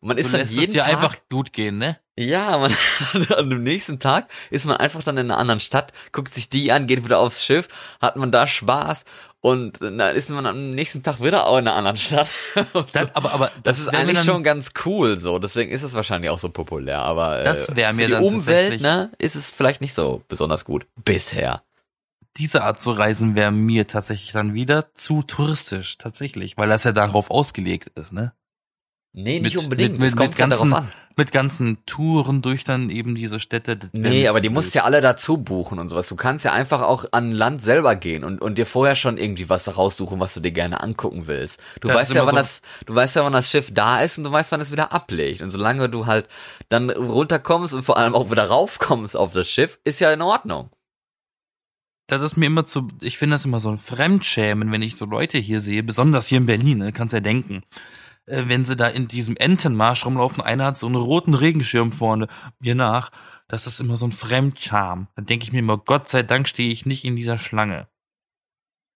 merk, man ist dann lässt jeden es dir Tag, einfach gut gehen, ne? ja, man, an dem nächsten Tag ist man einfach dann in einer anderen Stadt, guckt sich die an, geht wieder aufs Schiff, hat man da Spaß und dann ist man am nächsten Tag wieder auch in einer anderen Stadt. Das, aber, aber Das, ist wär mir eigentlich dann- schon ganz cool so, deswegen ist es wahrscheinlich auch so populär, aber Das äh, wär für mir die dann Umwelt, ne, ist es vielleicht nicht so besonders gut bisher. diese Art zu reisen wäre mir tatsächlich dann wieder zu touristisch, tatsächlich, weil das ja darauf ausgelegt ist, ne? Nee, Mit- nicht unbedingt, mit- es mit- kommt mit ja ganzen-. Mit ganzen Touren durch dann eben diese Städte. Nee, aber die blöd. musst ja alle dazu buchen und sowas. Du kannst ja einfach auch an Land selber gehen und, und dir vorher schon irgendwie was raussuchen, was du dir gerne angucken willst. Du Das weißt ja, wann so- das, du weißt ja, wann das Schiff da ist und du weißt, wann es wieder ablegt. Und solange du halt dann runterkommst und vor allem auch wieder raufkommst auf das Schiff, ist ja in Ordnung. das ist mir immer zu, ich finde das immer so ein Fremdschämen, wenn ich so Leute hier sehe, besonders hier in Berlin, ne, kannst ja denken. Äh, wenn sie da in diesem Entenmarsch rumlaufen, einer hat so einen roten Regenschirm vorne, mir nach, das ist immer so ein Fremdscham. Dann denke ich mir immer, Gott sei Dank stehe ich nicht in dieser Schlange.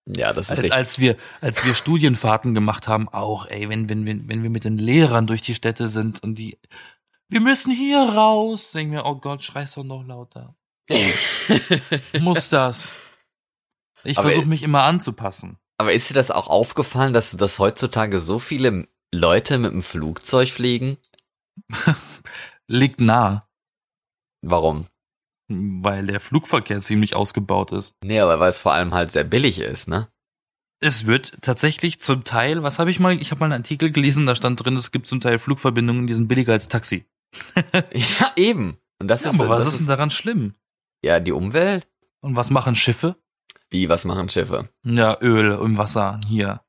Ja, das ist Als, richtig. als wir, als wir Studienfahrten gemacht haben, auch, ey, wenn, wenn, wenn, wenn wir mit den Lehrern durch die Städte sind und die, wir müssen hier raus, denken wir, oh Gott, schreist doch noch lauter. Muss das? Ich versuche mich immer anzupassen. Aber ist dir das auch aufgefallen, dass, dass heutzutage so viele Leute mit dem Flugzeug fliegen? Liegt nah, Warum? weil der Flugverkehr ziemlich ausgebaut ist. Nee, aber weil es vor allem halt sehr billig ist, ne? Es wird tatsächlich zum Teil, was habe ich mal, ich habe mal einen Artikel gelesen, da stand drin, es gibt zum Teil Flugverbindungen, die sind billiger als Taxi. Ja, eben. Und das Ja, ist, aber was ist denn daran schlimm? ja die Umwelt. Und was machen Schiffe? Wie, was machen Schiffe? Ja, Öl im Wasser, hier.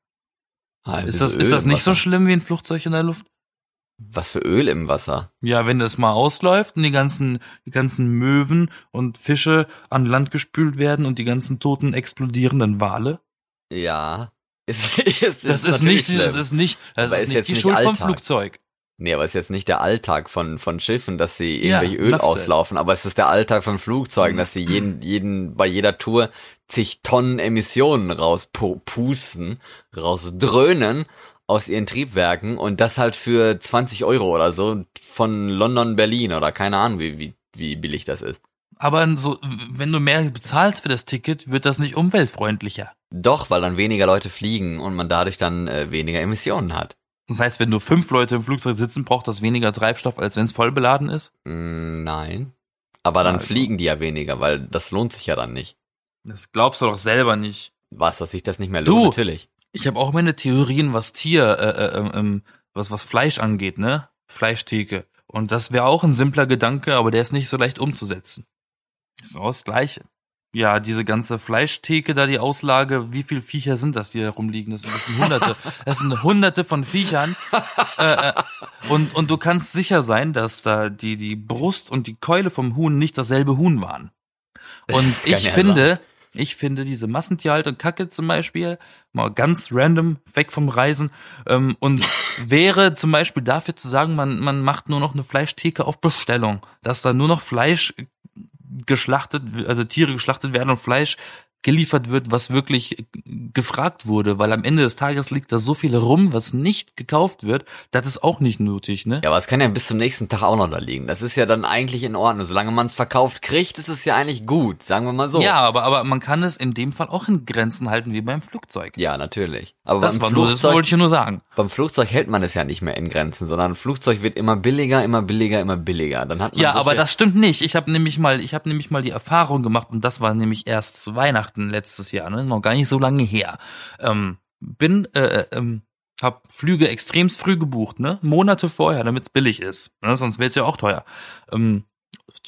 Ah, Ist das, Öl ist das nicht so Wasser? schlimm wie ein Flugzeug in der Luft? Was für Öl im Wasser? Ja, wenn das mal ausläuft und die ganzen, die ganzen Möwen und Fische an Land gespült werden und die ganzen toten explodierenden Wale. Ja. Ist, ist, Das ist, nicht, das ist nicht, das Aber ist ist nicht jetzt die nicht Schuld vom Alltag. Flugzeug. Nee, aber ist jetzt nicht der Alltag von, von Schiffen, dass sie Ja, irgendwelche Öl enough said. auslaufen, aber es ist der Alltag von Flugzeugen, dass sie jeden, jeden, bei jeder Tour zig Tonnen Emissionen rauspusten, rausdröhnen aus ihren Triebwerken und das halt für 20 Euro oder so von London, Berlin oder keine Ahnung, wie, wie, wie billig das ist. Aber so, wenn du mehr bezahlst für das Ticket, wird das nicht umweltfreundlicher. Doch, weil dann weniger Leute fliegen und man dadurch dann äh, weniger Emissionen hat. Das heißt, wenn nur fünf Leute im Flugzeug sitzen, braucht das weniger Treibstoff, als wenn es voll beladen ist? Mm, Nein. Aber dann Also. fliegen die ja weniger, weil das lohnt sich ja dann nicht. Das glaubst du doch selber nicht. Was, dass sich das nicht mehr Du! lohnt? Natürlich. Ich habe auch meine Theorien, was Tier, äh, äh, ähm, ähm, was was Fleisch angeht, ne? Fleischtheke. Und das wäre auch ein simpler Gedanke, aber der ist nicht so leicht umzusetzen. Ist auch das Gleiche. Ja, diese ganze Fleischtheke da, die Auslage, wie viel Viecher sind das, die da rumliegen? Das sind hunderte. Das sind hunderte von Viechern. Äh, äh, und, und du kannst sicher sein, dass da die, die Brust und die Keule vom Huhn nicht dasselbe Huhn waren. Und ich finde. Ich finde diese Massentierhaltung Kacke zum Beispiel, mal ganz random, weg vom Reisen, ähm, und wäre zum Beispiel dafür zu sagen, man, man macht nur noch eine Fleischtheke auf Bestellung, dass da nur noch Fleisch geschlachtet, also Tiere geschlachtet werden und Fleisch geliefert wird, was wirklich gefragt wurde, weil am Ende des Tages liegt da so viel rum, was nicht gekauft wird, das ist auch nicht nötig, ne? Ja, aber es kann ja bis zum nächsten Tag auch noch da liegen. Das ist ja dann eigentlich in Ordnung. Solange man es verkauft kriegt, ist es ja eigentlich gut, sagen wir mal so. Ja, aber, aber man kann es in dem Fall auch in Grenzen halten, wie beim Flugzeug. Ja, natürlich. Aber Das, beim nur, das Flugzeug, wollte ich nur sagen. beim Flugzeug hält man es ja nicht mehr in Grenzen, sondern ein Flugzeug wird immer billiger, immer billiger, immer billiger. Dann hat man Ja, aber das stimmt nicht. Ich habe nämlich mal, ich habe nämlich mal die Erfahrung gemacht und das war nämlich erst zu Weihnachten letztes Jahr, ne? noch gar nicht so lange her. Ähm, bin, äh, äh, ähm, hab Flüge extremst früh gebucht, ne? Monate vorher, damit's billig ist. Ne? Sonst wäre es ja auch teuer. Ähm,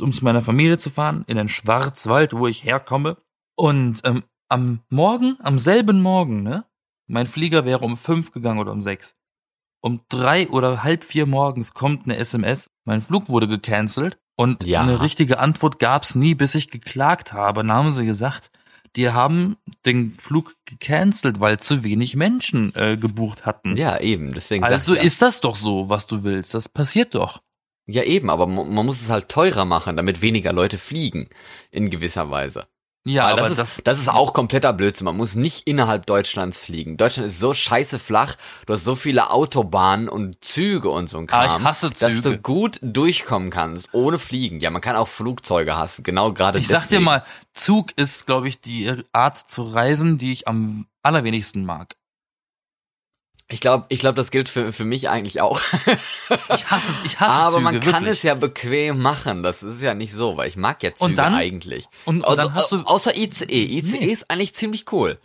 um zu meiner Familie zu fahren in den Schwarzwald, wo ich herkomme. Und ähm, am Morgen, am selben Morgen, ne? Mein Flieger wäre um fünf gegangen oder um sechs. Um drei oder halb vier morgens kommt eine SMS, mein Flug wurde gecancelt und Ja. eine richtige Antwort gab's nie, bis ich geklagt habe. Dann haben sie gesagt, die haben den Flug gecancelt, weil zu wenig Menschen äh, gebucht hatten. Ja, eben. Deswegen also ich ist das doch so, was du willst. Das passiert doch. ja. eben, aber man muss es halt teurer machen, damit weniger Leute fliegen. In gewisser Weise. Ja, Weil aber das, ist, das, das ist auch kompletter Blödsinn. Man muss nicht innerhalb Deutschlands fliegen. Deutschland ist so scheiße flach. Du hast so viele Autobahnen und Züge und so ein Ah, Kram. ich hasse Dass du Züge. gut durchkommen kannst, ohne Fliegen. Ja, man kann auch Flugzeuge hassen. Genau gerade ich sag dir deswegen. mal, Zug ist, glaube ich, die Art zu reisen, die ich am allerwenigsten mag. Ich glaube, ich glaube, das gilt für, für mich eigentlich auch. Ich hasse, ich hasse Aber Züge, man kann wirklich. es ja bequem machen. Das ist ja nicht so, weil ich mag ja Züge Und dann- eigentlich. und, und Also, dann hast du, außer ICE. ICE Nee. ist eigentlich ziemlich cool.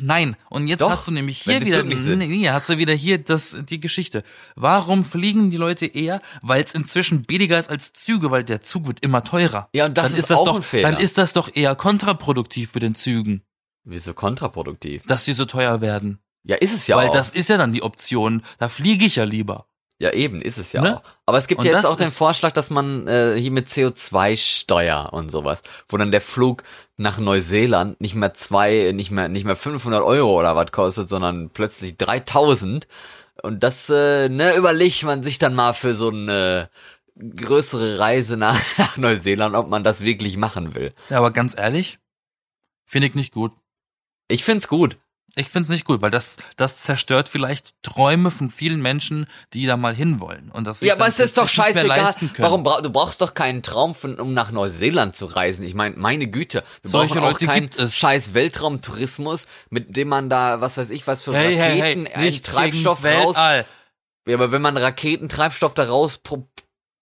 nein, und jetzt Doch, hast du nämlich hier sie wieder, nee, hast du wieder hier das, die Geschichte. Warum fliegen die Leute eher? Weil es inzwischen billiger ist als Züge, weil der Zug wird immer teurer. Ja, und das dann ist das auch doch, ein Fehler. dann ist das doch eher kontraproduktiv mit den Zügen, Wieso kontraproduktiv? dass die so teuer werden. Ja, ist es ja weil auch. das ist ja dann die Option. Da fliege ich ja lieber. Ja, eben, ist es ja Ne? auch. Aber es gibt Und ja jetzt auch den Vorschlag, dass man äh, hier mit CO2-Steuer und sowas, wo dann der Flug nach Neuseeland nicht mehr zwei, nicht mehr, nicht mehr 500 Euro oder was kostet, sondern plötzlich 3000. Und das, äh, ne, überlegt man sich dann mal für so eine größere Reise nach, nach Neuseeland, ob man das wirklich machen will. Ja, aber ganz ehrlich, finde ich nicht gut. Ich find's gut. Ich find's nicht gut, weil das, das zerstört vielleicht Träume von vielen Menschen, die da mal hinwollen. Und das Ja, aber es ist doch scheißegal. Warum bra du brauchst doch keinen Traum, von, um nach Neuseeland zu reisen. Ich meine, meine Güte, wir Solche brauchen auch Leute keinen es. scheiß Weltraumtourismus, mit dem man da, was weiß ich, was für Hey, hey, hey, Raketen, einen nichts Treibstoff raus. Weltall. Ja, aber wenn man Raketentreibstoff da raus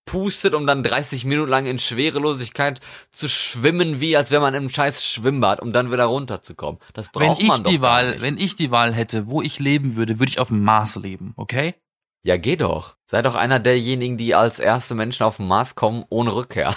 pustet, um dann 30 Minuten lang in Schwerelosigkeit zu schwimmen, wie als wäre man im scheiß Schwimmbad, um dann wieder runterzukommen. Das Wenn braucht ich man doch die Wahl, nicht. wenn ich die Wahl hätte, wo ich leben würde, würde ich auf dem Mars leben, okay? Ja, geh doch. Sei doch einer derjenigen, die als erste Menschen auf den Mars kommen, ohne Rückkehr.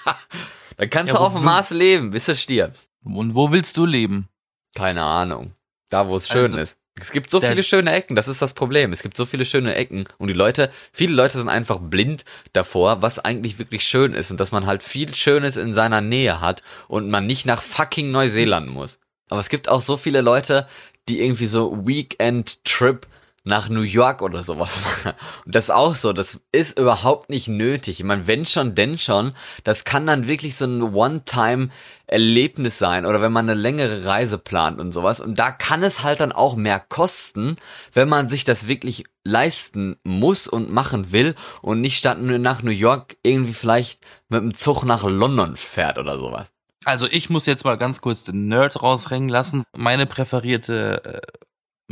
dann kannst Ja, du auf dem Mars leben, bis du stirbst. Und wo willst du leben? Keine Ahnung. Da, wo es schön Also, ist. Es gibt so viele schöne Ecken, das ist das Problem. Es gibt so viele schöne Ecken und die Leute, viele Leute sind einfach blind davor, was eigentlich wirklich schön ist und dass man halt viel Schönes in seiner Nähe hat und man nicht nach fucking Neuseeland muss. Aber es gibt auch so viele Leute, die irgendwie so Weekend-Trip nach New York oder sowas machen. Und das auch so, das ist überhaupt nicht nötig. Ich meine, wenn schon, denn schon, das kann dann wirklich so ein One-Time-Erlebnis sein oder wenn man eine längere Reise plant und sowas. Und da kann es halt dann auch mehr kosten, wenn man sich das wirklich leisten muss und machen will und nicht statt nur nach New York irgendwie vielleicht mit dem Zug nach London fährt oder sowas. Also ich muss jetzt mal ganz kurz den Nerd rausrängen lassen. Meine präferierte äh,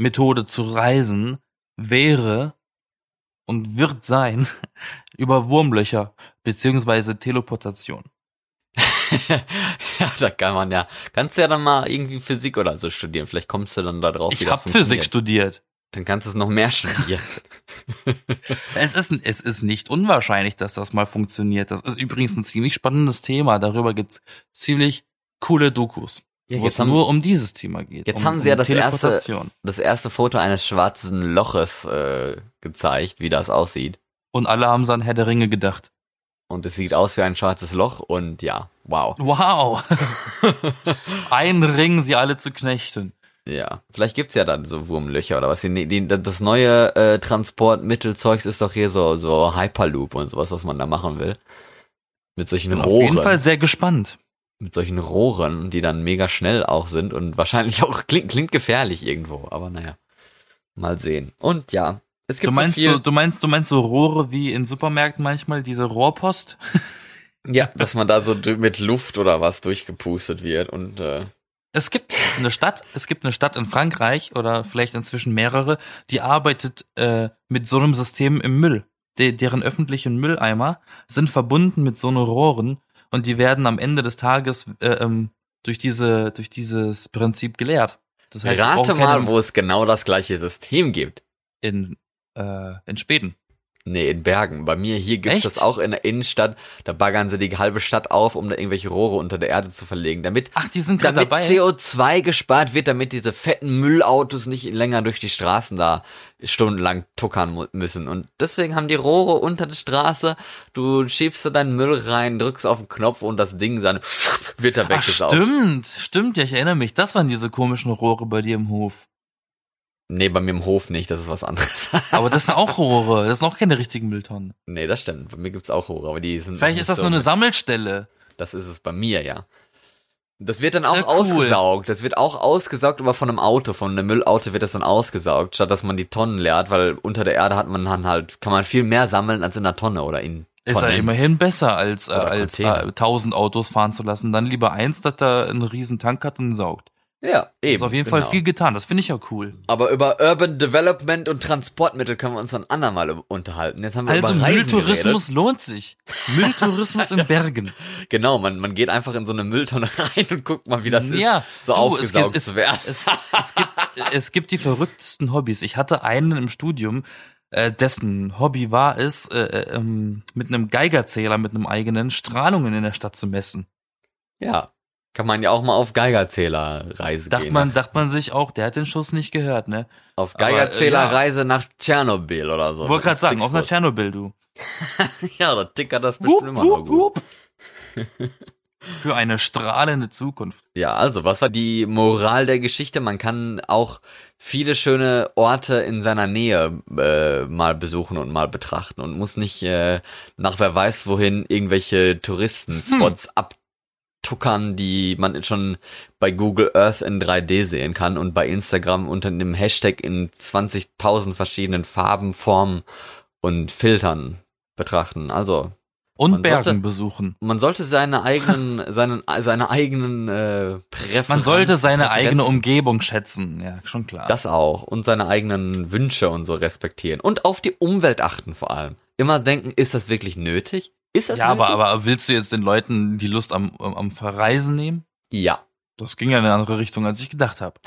Methode zu reisen wäre und wird sein über Wurmlöcher beziehungsweise Teleportation. Ja, da kann man ja, kannst du ja dann mal irgendwie Physik oder so studieren. Vielleicht kommst du dann da drauf, Ich habe Physik studiert. Dann kannst du es noch mehr studieren. Es ist, es ist nicht unwahrscheinlich, dass das mal funktioniert. Das ist übrigens ein ziemlich spannendes Thema. Darüber gibt's ziemlich coole Dokus, Ja, wo jetzt es haben- nur um dieses Thema geht. Jetzt um, haben sie ja um das erste- das erste Foto eines schwarzen Loches äh, gezeigt, wie das aussieht. Und alle haben so an Herr der Ringe gedacht. Und es sieht aus wie ein schwarzes Loch und ja, wow. Wow. Ein Ring, sie alle zu knechten. Ja, vielleicht gibt's ja dann so Wurmlöcher oder was. Die, die, das neue äh, Transportmittelzeugs ist doch hier so, so Hyperloop und sowas, was man da machen will. Mit solchen Bin auf Rohren. jeden Fall sehr gespannt. Mit solchen Rohren, die dann mega schnell auch sind und wahrscheinlich auch klingt, klingt gefährlich irgendwo, aber naja. Mal sehen. Und ja, es gibt Du meinst, so so, du meinst, du meinst so Rohre wie in Supermärkten manchmal, diese Rohrpost? ja, dass man da so mit Luft oder was durchgepustet wird und äh, Es gibt eine Stadt, es gibt eine Stadt in Frankreich oder vielleicht inzwischen mehrere, die arbeitet äh, mit so einem System im Müll. De deren öffentlichen Mülleimer sind verbunden mit so einer Rohren und die werden am Ende des Tages äh, ähm, durch diese durch dieses Prinzip geleert. Das heißt, rate mal, wo es genau das gleiche System gibt. in äh, in Schweden. Nee, in Bergen. Bei mir hier gibt es das auch in der Innenstadt. Da baggern sie die halbe Stadt auf, um da irgendwelche Rohre unter der Erde zu verlegen, damit Ach, die sind damit dabei. CO2 gespart wird, damit diese fetten Müllautos nicht länger durch die Straßen da stundenlang tuckern müssen. Und deswegen haben die Rohre unter der Straße. Du schiebst da deinen Müll rein, drückst auf den Knopf und das Ding dann wird da Ach, weggesaugt. stimmt, stimmt, ja, ich erinnere mich. Das waren diese komischen Rohre bei dir im Hof. Nee, bei mir im Hof nicht, das ist was anderes. Aber das sind auch Rohre, das sind auch keine richtigen Mülltonnen. nee, das stimmt. Bei mir gibt's auch Rohre, aber die sind. Vielleicht ist das so nur eine Sammelstelle. Das ist es bei mir, ja. Das wird dann auch ja cool. ausgesaugt. Das wird auch ausgesaugt, aber von einem Auto. Von einem Müllauto wird das dann ausgesaugt, statt dass man die Tonnen leert, weil unter der Erde hat man dann halt, kann man viel mehr sammeln als in einer Tonne oder in Ist ja Tonnen. immerhin besser, als, äh, als äh, Container. 1000 Autos fahren zu lassen. Dann lieber eins, das da einen riesen Tank hat und saugt. Ja, eben. ist auf jeden genau. Fall viel getan. Das finde ich ja cool. Aber über Urban Development und Transportmittel können wir uns dann andermal unterhalten. Jetzt haben wir Also über Reisen Mülltourismus lohnt sich. Mülltourismus in Bergen. Geredet. Genau, man, man geht einfach in so eine Mülltonne rein und guckt mal, wie das Ja, ist, so du, aufgesaugt es zu gibt, werden. Es, es, gibt, es gibt die verrücktesten Hobbys. Ich hatte einen im Studium, äh, dessen Hobby war es, äh, äh, ähm, mit einem Geigerzähler, mit einem eigenen, Strahlungen in der Stadt zu messen. ja, kann man ja auch mal auf Geigerzählerreise Dachte gehen. man, dachte man sich auch, der hat den Schuss nicht gehört, ne? Auf Aber, äh, Geigerzählerreise nach Tschernobyl oder so. Wollte gerade sagen, auf Flixbus. Tschernobyl, du. Ja, da tickert das bestimmt immer noch gut. Für eine strahlende Zukunft. Ja, also, was war die Moral der Geschichte? Man kann auch viele schöne Orte in seiner Nähe äh, mal besuchen und mal betrachten und muss nicht äh, nach wer weiß wohin irgendwelche Touristenspots Hm. Abtuckern, die man schon bei Google Earth in 3D sehen kann und bei Instagram unter dem Hashtag in 20.000 verschiedenen Farben, Formen und Filtern betrachten. Also, Und Bergen sollte- besuchen. man sollte seine eigenen, seinen, seine eigenen äh, Präferenzen. Man sollte seine eigene Umgebung schätzen. Ja, schon klar. Das auch. Und seine eigenen Wünsche und so respektieren. Und auf die Umwelt achten vor allem. Immer denken, ist das wirklich nötig? Ist das ja, aber, nötig? aber willst du jetzt den Leuten die Lust am, am, am Verreisen nehmen? Ja. Das ging ja in eine andere Richtung, als ich gedacht habe.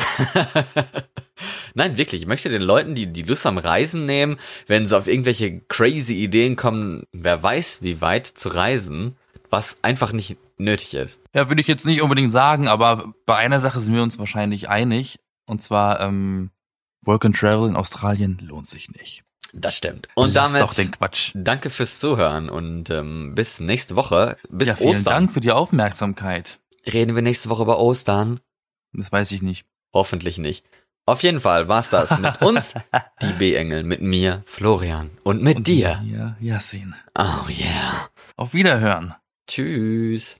Nein, wirklich. Ich möchte den Leuten, die die Lust am Reisen nehmen, wenn sie auf irgendwelche crazy Ideen kommen, wer weiß, wie weit zu reisen, was einfach nicht nötig ist. Ja, würde ich jetzt nicht unbedingt sagen, aber bei einer Sache sind wir uns wahrscheinlich einig. Und zwar, ähm, Work and Travel in Australien lohnt sich nicht. Das stimmt. Und Lass damit doch den Quatsch. danke fürs Zuhören und ähm, bis nächste Woche. Bis ja, vielen Ostern. Dank für die Aufmerksamkeit. Reden wir nächste Woche über Ostern? Das weiß ich nicht. Hoffentlich nicht. Auf jeden Fall war's das mit uns, die B-Engel, mit mir, Florian und mit Und dir. Ja, Yassin. Oh yeah. Auf Wiederhören. Tschüss.